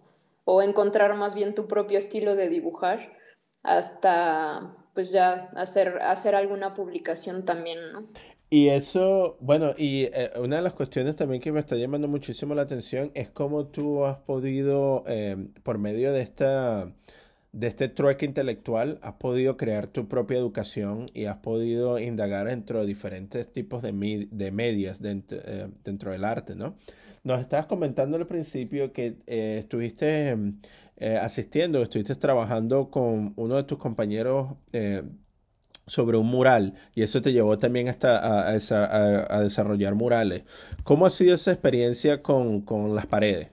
o encontrar más bien tu propio estilo de dibujar hasta pues ya hacer, hacer alguna publicación también, ¿no? Y eso, bueno, y eh, una de las cuestiones también que me está llamando muchísimo la atención es cómo tú has podido, eh, por medio de esta, de este trueque intelectual has podido crear tu propia educación y has podido indagar dentro de diferentes tipos de, de medias dentro, eh, dentro, del arte, ¿no? Nos estabas comentando al principio que eh, estuviste eh, asistiendo, estuviste trabajando con uno de tus compañeros sobre un mural y eso te llevó también hasta a, desarrollar murales. ¿Cómo ha sido esa experiencia con, con las paredes?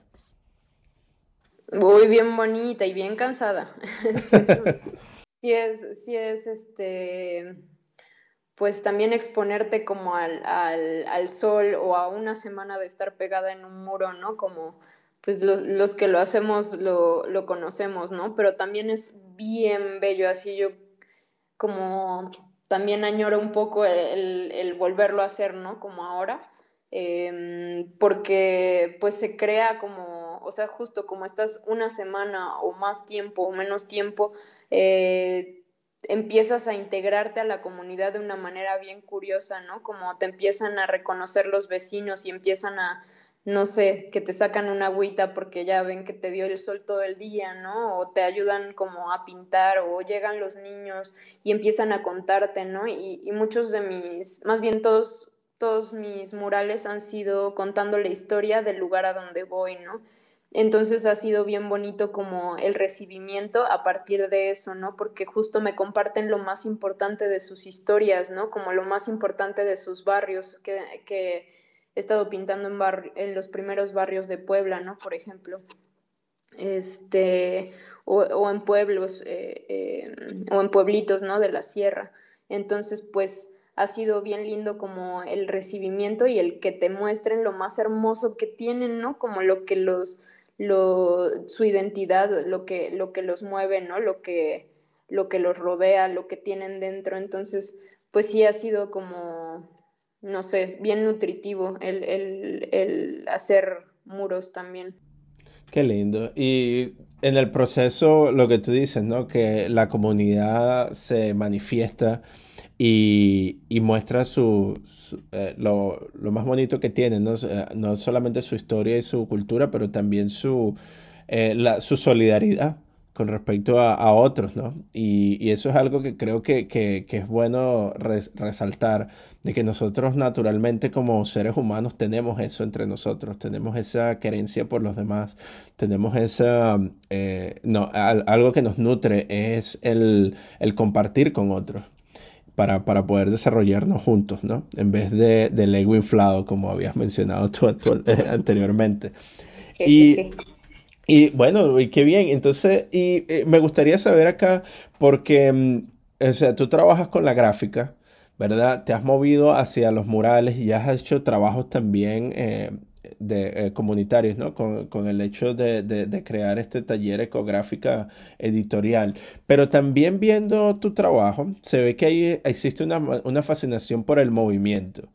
Muy bien bonita y bien cansada. sí, es, sí, es, este, pues también exponerte como al, al, al, sol o a una semana de estar pegada en un muro, ¿no? Como pues los, los que lo hacemos lo, lo, conocemos, ¿no? Pero también es bien bello, así yo como también añoro un poco el, el volverlo a hacer, ¿no? Como ahora, eh, porque pues se crea como o sea, justo como estás una semana o más tiempo o menos tiempo, eh, empiezas a integrarte a la comunidad de una manera bien curiosa, ¿no? Como te empiezan a reconocer los vecinos y empiezan a, no sé, que te sacan una agüita porque ya ven que te dio el sol todo el día, ¿no? O te ayudan como a pintar o llegan los niños y empiezan a contarte, ¿no? Y, y muchos de mis, más bien todos, todos mis murales han sido contando la historia del lugar a donde voy, ¿no? Entonces ha sido bien bonito como el recibimiento a partir de eso, ¿no? Porque justo me comparten lo más importante de sus historias, ¿no? Como lo más importante de sus barrios, que, he estado pintando en, en los primeros barrios de Puebla, ¿no? Por ejemplo. Este, o, en pueblos, eh, eh, o en pueblitos, ¿no? De la sierra. Entonces, pues ha sido bien lindo como el recibimiento y el que te muestren lo más hermoso que tienen, ¿no? Como lo que los lo, su identidad, lo que, lo que los mueve, ¿no? Lo que, lo que los rodea, lo que tienen dentro. Entonces, pues sí ha sido como, no sé, bien nutritivo el, el, el hacer muros también. Qué lindo. Y en el proceso, lo que tú dices, ¿no? Que la comunidad se manifiesta y, y muestra su, eh, lo, lo, más bonito que tiene, ¿no? Eh, no solamente su historia y su cultura, pero también su, eh, la, su solidaridad con respecto a, a otros, ¿no? Y, y, eso es algo que creo que, que, que es bueno resaltar, de que nosotros naturalmente como seres humanos tenemos eso entre nosotros, tenemos esa querencia por los demás, tenemos esa, no, algo que nos nutre es el, el compartir con otros para, para poder desarrollarnos juntos, ¿no? En vez de, del ego inflado, como habías mencionado tú, eh, anteriormente. Y, y bueno, y qué bien. Entonces, y eh, me gustaría saber acá, porque, mm, o sea, tú trabajas con la gráfica, ¿verdad? Te has movido hacia los murales y has hecho trabajos también eh, de, eh, comunitarios, ¿no? Con, con el hecho de, de, crear este taller ecográfica editorial. Pero también viendo tu trabajo, se ve que ahí existe una, una fascinación por el movimiento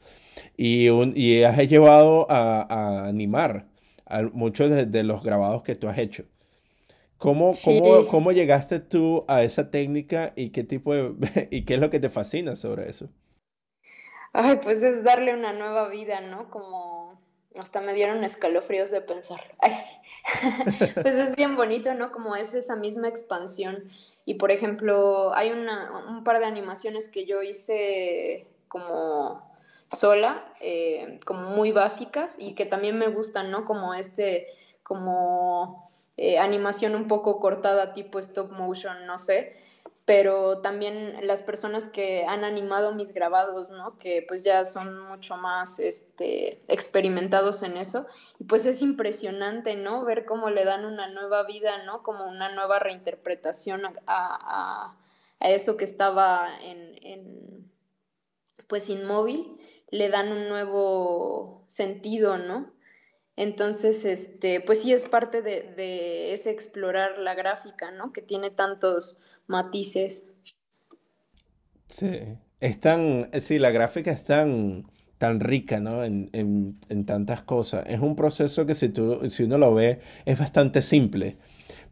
y, un, y has llevado a, a animar a muchos de, los grabados que tú has hecho. ¿Cómo, cómo, ¿Cómo llegaste tú a esa técnica y qué tipo de, y qué es lo que te fascina sobre eso? Ay, pues es darle una nueva vida, ¿no? Como hasta me dieron escalofríos de pensar. Ay, sí. pues es bien bonito, ¿no? Como es esa misma expansión. Y por ejemplo, hay una, un par de animaciones que yo hice como sola, eh, como muy básicas y que también me gustan, ¿no? Como este, como eh, animación un poco cortada, tipo stop motion, no sé pero también las personas que han animado mis grabados, ¿no? Que pues ya son mucho más este, experimentados en eso. Y pues es impresionante, ¿no? Ver cómo le dan una nueva vida, ¿no? Como una nueva reinterpretación a, a, eso que estaba en, en, pues inmóvil, le dan un nuevo sentido, ¿no? Entonces, este, pues sí es parte de, de ese explorar la gráfica, ¿no? Que tiene tantos matices. Sí, es tan, sí, la gráfica es tan, tan rica, ¿no? En, en, tantas cosas. Es un proceso que si, tú, si uno lo ve es bastante simple,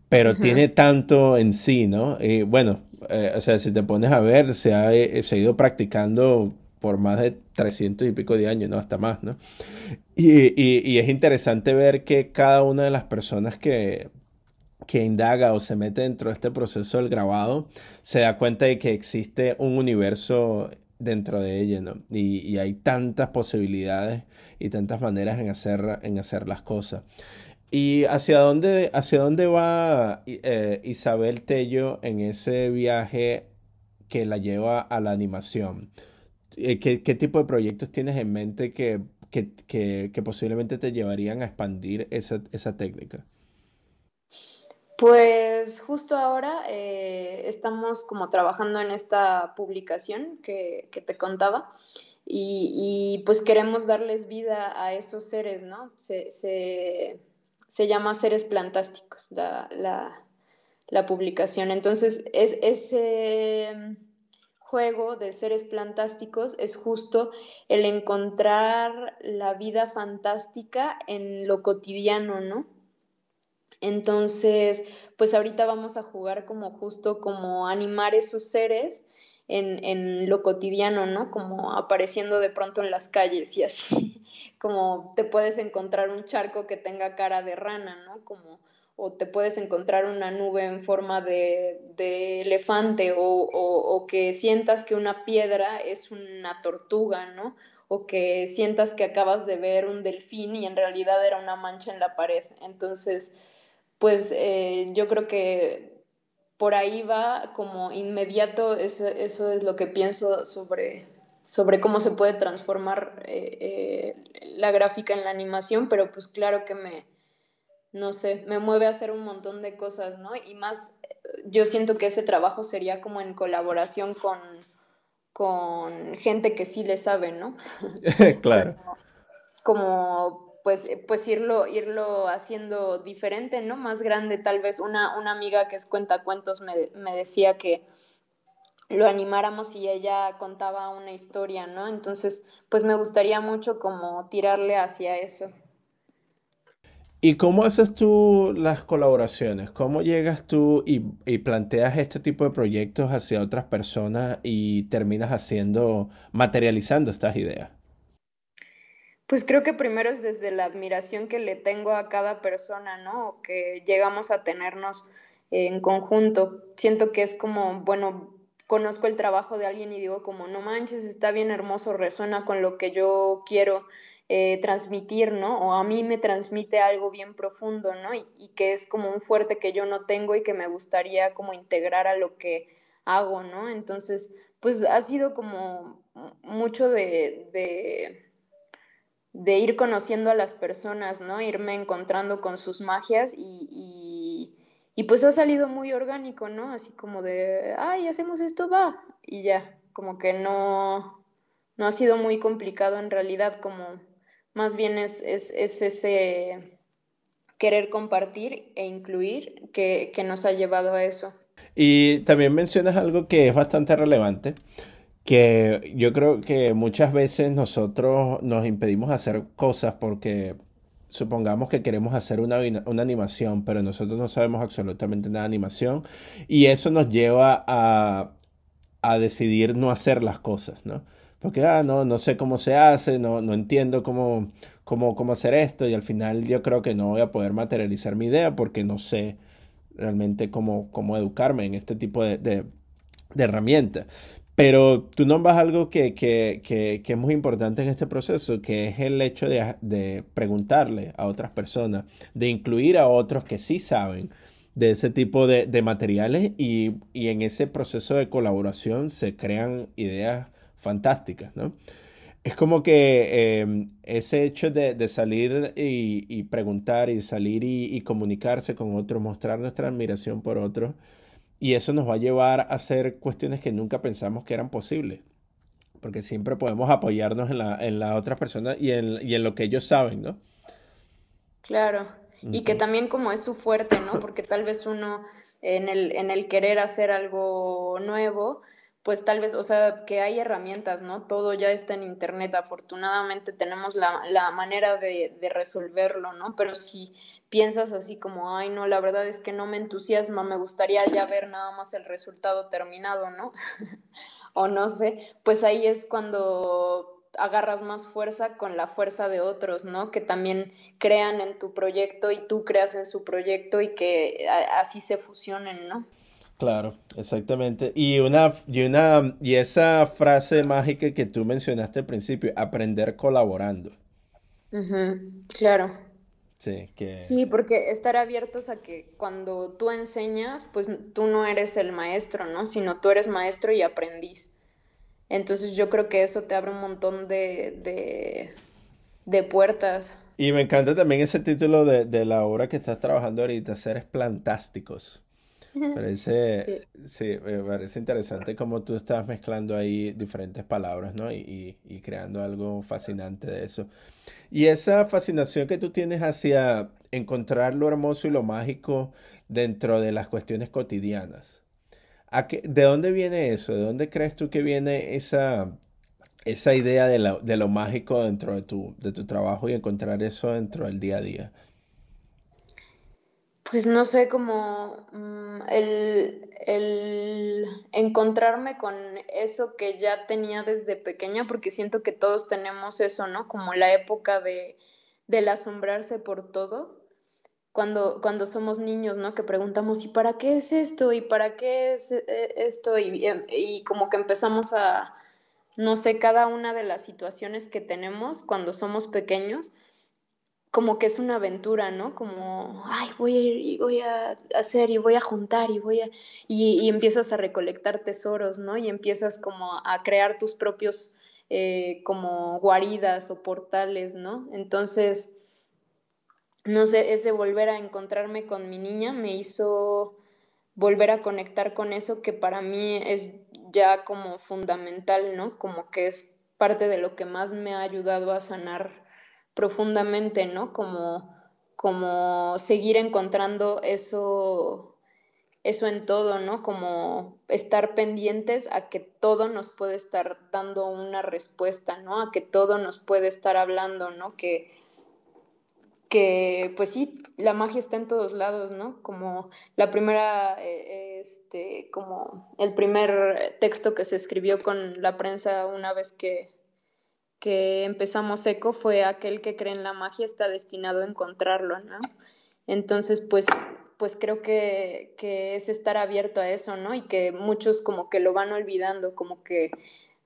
pero tiene tanto en sí, ¿no? Y bueno, eh, o sea, si te pones a ver, se ha, eh, se ha ido practicando por más de 300 y pico de años, ¿no? Hasta más, ¿no? Y, y, y, es interesante ver que cada una de las personas que, que indaga o se mete dentro de este proceso del grabado, se da cuenta de que existe un universo dentro de ella, ¿no? Y, hay tantas posibilidades y tantas maneras en hacer, en hacer las cosas. ¿Y hacia dónde, hacia dónde va eh, Isabel Tello en ese viaje que la lleva a la animación? Eh, ¿Qué, tipo de proyectos tienes en mente que, que, posiblemente te llevarían a expandir esa, esa técnica? Pues justo ahora eh, estamos como trabajando en esta publicación que, te contaba y, pues queremos darles vida a esos seres, ¿no? Se, se, llama Seres Plantásticos la, la, publicación. Entonces, es, ese juego de seres plantásticos es justo el encontrar la vida fantástica en lo cotidiano, ¿no? Entonces, pues ahorita vamos a jugar como justo como animar esos seres en, en, lo cotidiano, ¿no? Como apareciendo de pronto en las calles y así, como te puedes encontrar un charco que tenga cara de rana, ¿no? Como, o te puedes encontrar una nube en forma de, de elefante o, o, que sientas que una piedra es una tortuga, ¿no? o que sientas que acabas de ver un delfín y en realidad era una mancha en la pared. Entonces, pues eh, yo creo que por ahí va como inmediato, eso, eso es lo que pienso sobre, sobre cómo se puede transformar eh, eh, la gráfica en la animación, pero pues claro que me, no sé, me mueve a hacer un montón de cosas, ¿no? Y más, yo siento que ese trabajo sería como en colaboración con, con gente que sí le sabe, ¿no? claro. como pues, eh, pues irlo, irlo haciendo diferente, ¿no? Más grande, tal vez una, una amiga que es cuentacuentos me, me decía que lo animáramos y ella contaba una historia, ¿no? Entonces, pues me gustaría mucho como tirarle hacia eso. ¿Y cómo haces tú las colaboraciones? ¿Cómo llegas tú y, y, planteas este tipo de proyectos hacia otras personas y terminas haciendo, materializando estas ideas? Pues creo que primero es desde la admiración que le tengo a cada persona, ¿no? que llegamos a tenernos en conjunto. Siento que es como, bueno, conozco el trabajo de alguien y digo como, no manches, está bien hermoso, resuena con lo que yo quiero eh, transmitir, ¿no? O a mí me transmite algo bien profundo, ¿no? Y, y, que es como un fuerte que yo no tengo y que me gustaría como integrar a lo que hago, ¿no? Entonces, pues ha sido como mucho de, de ir conociendo a las personas, ¿no? Irme encontrando con sus magias y, y, pues ha salido muy orgánico, ¿no? Así como de, ay, hacemos esto, va, y ya, como que no, no ha sido muy complicado en realidad, como más bien es, es, es ese querer compartir e incluir que, que nos ha llevado a eso. Y también mencionas algo que es bastante relevante, que yo creo que muchas veces nosotros nos impedimos hacer cosas porque supongamos que queremos hacer una, una, animación, pero nosotros no sabemos absolutamente nada de animación y eso nos lleva a, a decidir no hacer las cosas, ¿no? Porque, ah, no, no sé cómo se hace, no, no entiendo cómo, cómo, cómo hacer esto y al final yo creo que no voy a poder materializar mi idea porque no sé realmente cómo, cómo educarme en este tipo de, de, herramientas. Pero tú nombras algo que, que, que, que, es muy importante en este proceso, que es el hecho de, de, preguntarle a otras personas, de incluir a otros que sí saben de ese tipo de, de materiales y, y, en ese proceso de colaboración se crean ideas fantásticas, ¿no? Es como que em, ese hecho de, de salir y, y, preguntar y salir y, y comunicarse con otros, mostrar nuestra admiración por otros, y eso nos va a llevar a hacer cuestiones que nunca pensamos que eran posibles. Porque siempre podemos apoyarnos en la, en la otra persona y en, y en lo que ellos saben, ¿no? Claro. Y que también como es su fuerte, ¿no? Porque tal vez uno en el, en el querer hacer algo nuevo, pues tal vez, o sea, que hay herramientas, ¿no? Todo ya está en Internet, afortunadamente tenemos la, la manera de, de, resolverlo, ¿no? Pero si piensas así como, ay, no, la verdad es que no me entusiasma, me gustaría ya ver nada más el resultado terminado, ¿no? o no sé, pues ahí es cuando agarras más fuerza con la fuerza de otros, ¿no? Que también crean en tu proyecto y tú creas en su proyecto y que así se fusionen, ¿no? Claro, exactamente. Y una, y una, y esa frase mágica que tú mencionaste al principio, aprender colaborando. claro. Sí, que... Sí, porque estar abiertos a que cuando tú enseñas, pues tú no eres el maestro, ¿no? Sino tú eres maestro y aprendiz. Entonces yo creo que eso te abre un montón de, de, puertas. Y me encanta también ese título de, de, la obra que estás trabajando ahorita, Seres Plantásticos. Parece, sí. me parece interesante cómo tú estás mezclando ahí diferentes palabras, ¿no? Y, y, creando algo fascinante de eso. Y esa fascinación que tú tienes hacia encontrar lo hermoso y lo mágico dentro de las cuestiones cotidianas. ¿De dónde viene eso? ¿De dónde crees tú que viene esa, esa idea de lo, de lo mágico dentro de tu, de tu trabajo y encontrar eso dentro del día a día? Pues no sé, como mm, el, el, encontrarme con eso que ya tenía desde pequeña, porque siento que todos tenemos eso, ¿no? Como la época de, del asombrarse por todo cuando, cuando somos niños, ¿no? Que preguntamos, ¿y para qué es esto? ¿Y para qué es eh, esto? Y, y, como que empezamos a, no sé, cada una de las situaciones que tenemos cuando somos pequeños, como que es una aventura, ¿no? Como, ay, voy a ir y voy a hacer y voy a juntar y voy a... Y, empiezas a recolectar tesoros, ¿no? Y empiezas como a crear tus propios eh, como guaridas o portales, ¿no? Entonces no sé, ese volver a encontrarme con mi niña me hizo volver a conectar con eso que para mí es ya como fundamental, ¿no? Como que es parte de lo que más me ha ayudado a sanar profundamente, ¿no? Como, como seguir encontrando eso, eso en todo, ¿no? Como estar pendientes a que todo nos puede estar dando una respuesta, ¿no? A que todo nos puede estar hablando, ¿no? Que, que pues sí, la magia está en todos lados, ¿no? Como la primera, eh, este, como el primer texto que se escribió con la prensa una vez que, que empezamos ECO fue aquel que cree en la magia está destinado a encontrarlo, ¿no? Entonces, pues, pues creo que, que es estar abierto a eso, ¿no? Y que muchos como que lo van olvidando, como que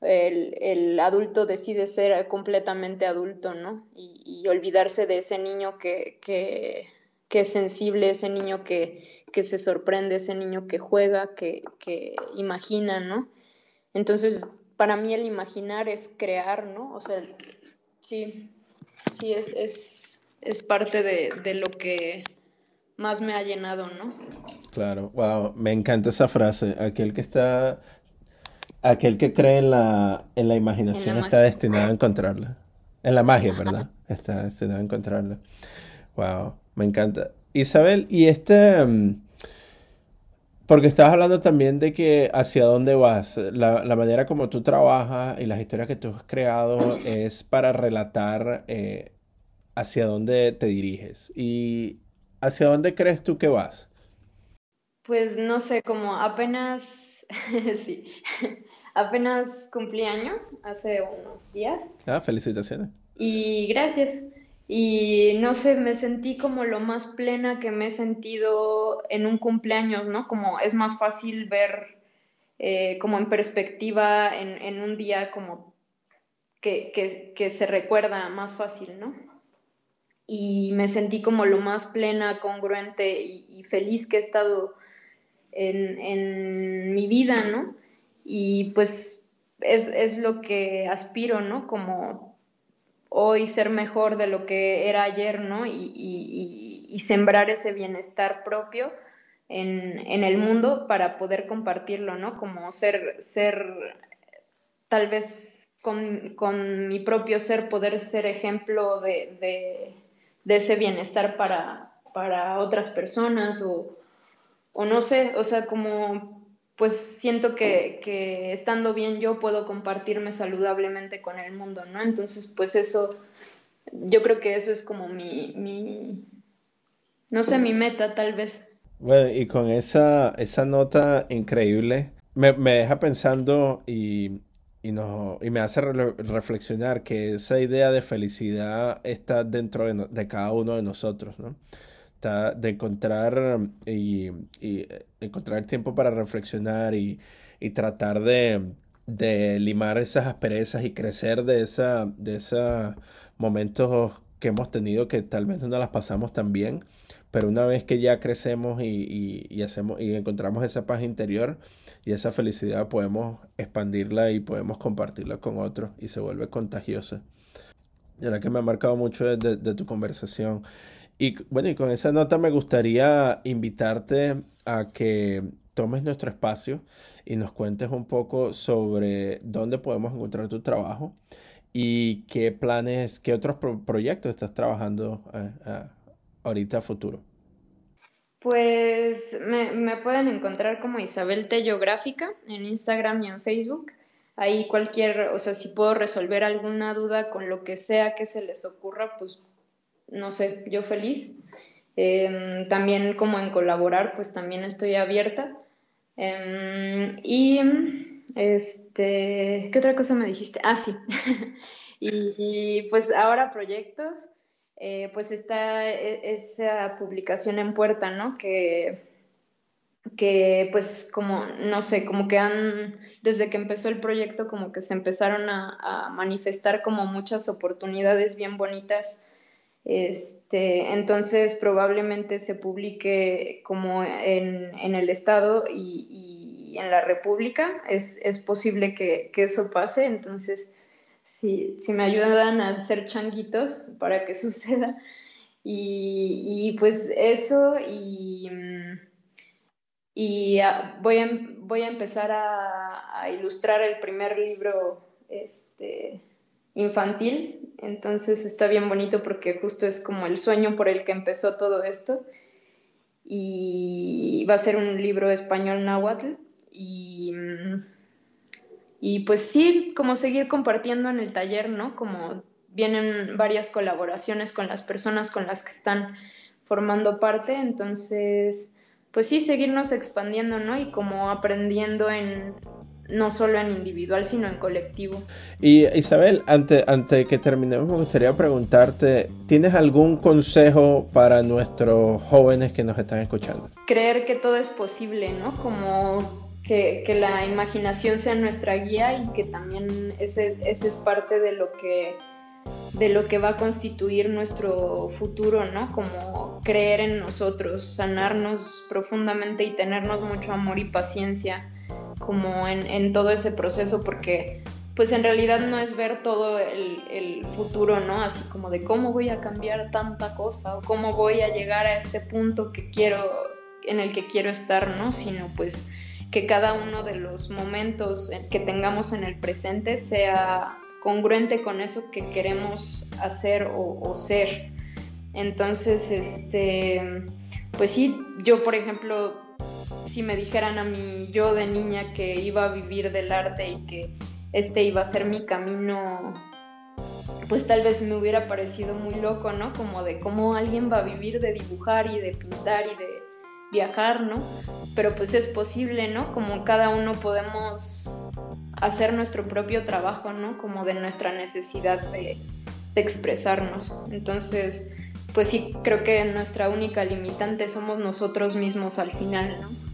el, adulto decide ser completamente adulto, ¿no? Y, olvidarse de ese niño que, que, es sensible, ese niño que, que, se sorprende, ese niño que juega, que, imagina, ¿no? Entonces, para mí el imaginar es crear, ¿no? O sea, sí, sí, es, es, es parte de, de lo que más me ha llenado, ¿no? Claro, wow, me encanta esa frase, aquel que está Aquel que cree en la, en la imaginación está destinado a encontrarla. En la magia, ¿verdad? Está destinado a encontrarla. Wow, me encanta. Isabel, y este... Mm, porque estabas hablando también de que hacia dónde vas. La, manera como tú trabajas y las historias que tú has creado es para relatar eh, hacia dónde te diriges. ¿Y hacia dónde crees tú que vas? Pues no sé, como apenas, sí, Apenas cumplí años, hace unos días. Ah, felicitaciones. Y gracias. Y no sé, me sentí como lo más plena que me he sentido en un cumpleaños, ¿no? Como es más fácil ver eh, como en perspectiva en, un día como que, que, se recuerda más fácil, ¿no? Y me sentí como lo más plena, congruente y, y feliz que he estado en, en mi vida, ¿no? y pues es, es lo que aspiro, ¿no? Como hoy ser mejor de lo que era ayer, ¿no? Y, y, y sembrar ese bienestar propio en, en, el mundo para poder compartirlo, ¿no? Como ser, ser tal vez con, con mi propio ser, poder ser ejemplo de, de, ese bienestar para, para otras personas o, o no sé, o sea, como pues siento que, estando bien yo puedo compartirme saludablemente con el mundo, ¿no? Entonces, pues eso, yo creo que eso es como mi, mi no sé, mi meta tal vez. Bueno, y con esa, esa nota increíble, me, deja pensando y y, no, y me hace reflexionar que esa idea de felicidad está dentro de, de cada uno de nosotros, ¿no? De encontrar y, y encontrar tiempo para reflexionar y, y tratar de, de, limar esas asperezas y crecer de, esa, de esos momentos que hemos tenido que tal vez no las pasamos tan bien, pero una vez que ya crecemos y, y, hacemos y encontramos esa paz interior y esa felicidad, podemos expandirla y podemos compartirla con otros y se vuelve contagiosa. Y ahora que me ha marcado mucho de, de, tu conversación. Y bueno, y con esa nota me gustaría invitarte a que tomes nuestro espacio y nos cuentes un poco sobre dónde podemos encontrar tu trabajo y qué planes, qué otros proyectos estás trabajando eh, eh, ahorita a futuro? Pues me, pueden encontrar como Isabel Tello Gráfica en Instagram y en Facebook. Ahí cualquier, o sea, si puedo resolver alguna duda con lo que sea que se les ocurra, pues no sé, yo feliz. Em, también como en colaborar, pues también estoy abierta. Em, y este, ¿qué otra cosa me dijiste? Ah, sí. y, pues ahora proyectos. Eh, pues está e, esa publicación en puerta, ¿no? Que, que pues como, no sé, como que han, desde que empezó el proyecto, como que se empezaron a, manifestar como muchas oportunidades bien bonitas. Este, entonces probablemente se publique como en, el estado y, y, en la república. Es, es posible que, que eso pase, entonces si, si me ayudan a hacer changuitos para que suceda. Y, pues eso, y, y voy, a, voy a empezar a, ilustrar el primer libro este, infantil, entonces está bien bonito porque justo es como el sueño por el que empezó todo esto. Y va a ser un libro español náhuatl y y pues sí, como seguir compartiendo en el taller, ¿no? Como vienen varias colaboraciones con las personas con las que están formando parte, entonces, pues sí, seguirnos expandiendo, ¿no? Y como aprendiendo en no solo en individual, sino en colectivo. Y Isabel, antes ante que terminemos, me gustaría preguntarte, ¿tienes algún consejo para nuestros jóvenes que nos están escuchando? Creer que todo es posible, ¿no? Como que, la imaginación sea nuestra guía y que también ese, ese, es parte de lo que de lo que va a constituir nuestro futuro, ¿no? Como creer en nosotros, sanarnos profundamente y tenernos mucho amor y paciencia como en, todo ese proceso, porque pues en realidad no es ver todo el, futuro, ¿no? Así como de cómo voy a cambiar tanta cosa o cómo voy a llegar a este punto que quiero, en el que quiero estar, ¿no? Sino pues que cada uno de los momentos que tengamos en el presente sea congruente con eso que queremos hacer o, ser. Entonces, este, pues sí, yo por ejemplo, si me dijeran a mí yo de niña que iba a vivir del arte y que este iba a ser mi camino, pues tal vez me hubiera parecido muy loco, ¿no? Como de cómo alguien va a vivir de dibujar y de pintar y de viajar, ¿no? Pero pues es posible, ¿no? Como cada uno podemos hacer nuestro propio trabajo, ¿no? Como de nuestra necesidad de, expresarnos. Entonces, pues sí, creo que nuestra única limitante somos nosotros mismos al final, ¿no?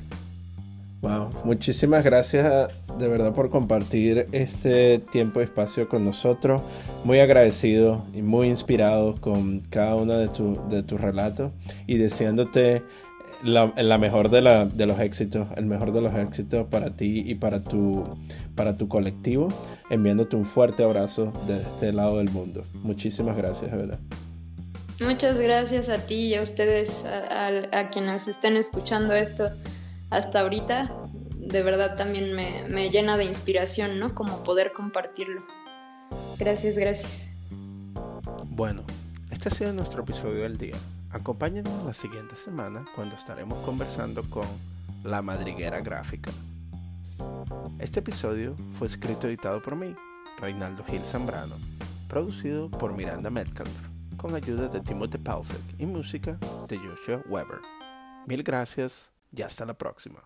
Wow, muchísimas gracias de verdad por compartir este tiempo y espacio con nosotros. Muy agradecido y muy inspirado con cada uno de, de tus relatos y deseándote la, mejor de, la, de los éxitos, el mejor de los éxitos para ti y para tu, para tu colectivo, enviándote un fuerte abrazo desde este lado del mundo. Muchísimas gracias, verdad. Muchas gracias a ti y a ustedes, a, quienes estén escuchando esto hasta ahorita. De verdad también me, me llena de inspiración, ¿no? Como poder compartirlo. Gracias, gracias. Bueno, este ha sido nuestro episodio del día. Acompáñenos la siguiente semana cuando estaremos conversando con La Madriguera Gráfica. Este episodio fue escrito y editado por mí, Reinaldo Gil Zambrano, producido por Miranda Metcalf, con ayuda de Timothy Palsek y música de Joshua Weber. Mil gracias y hasta la próxima.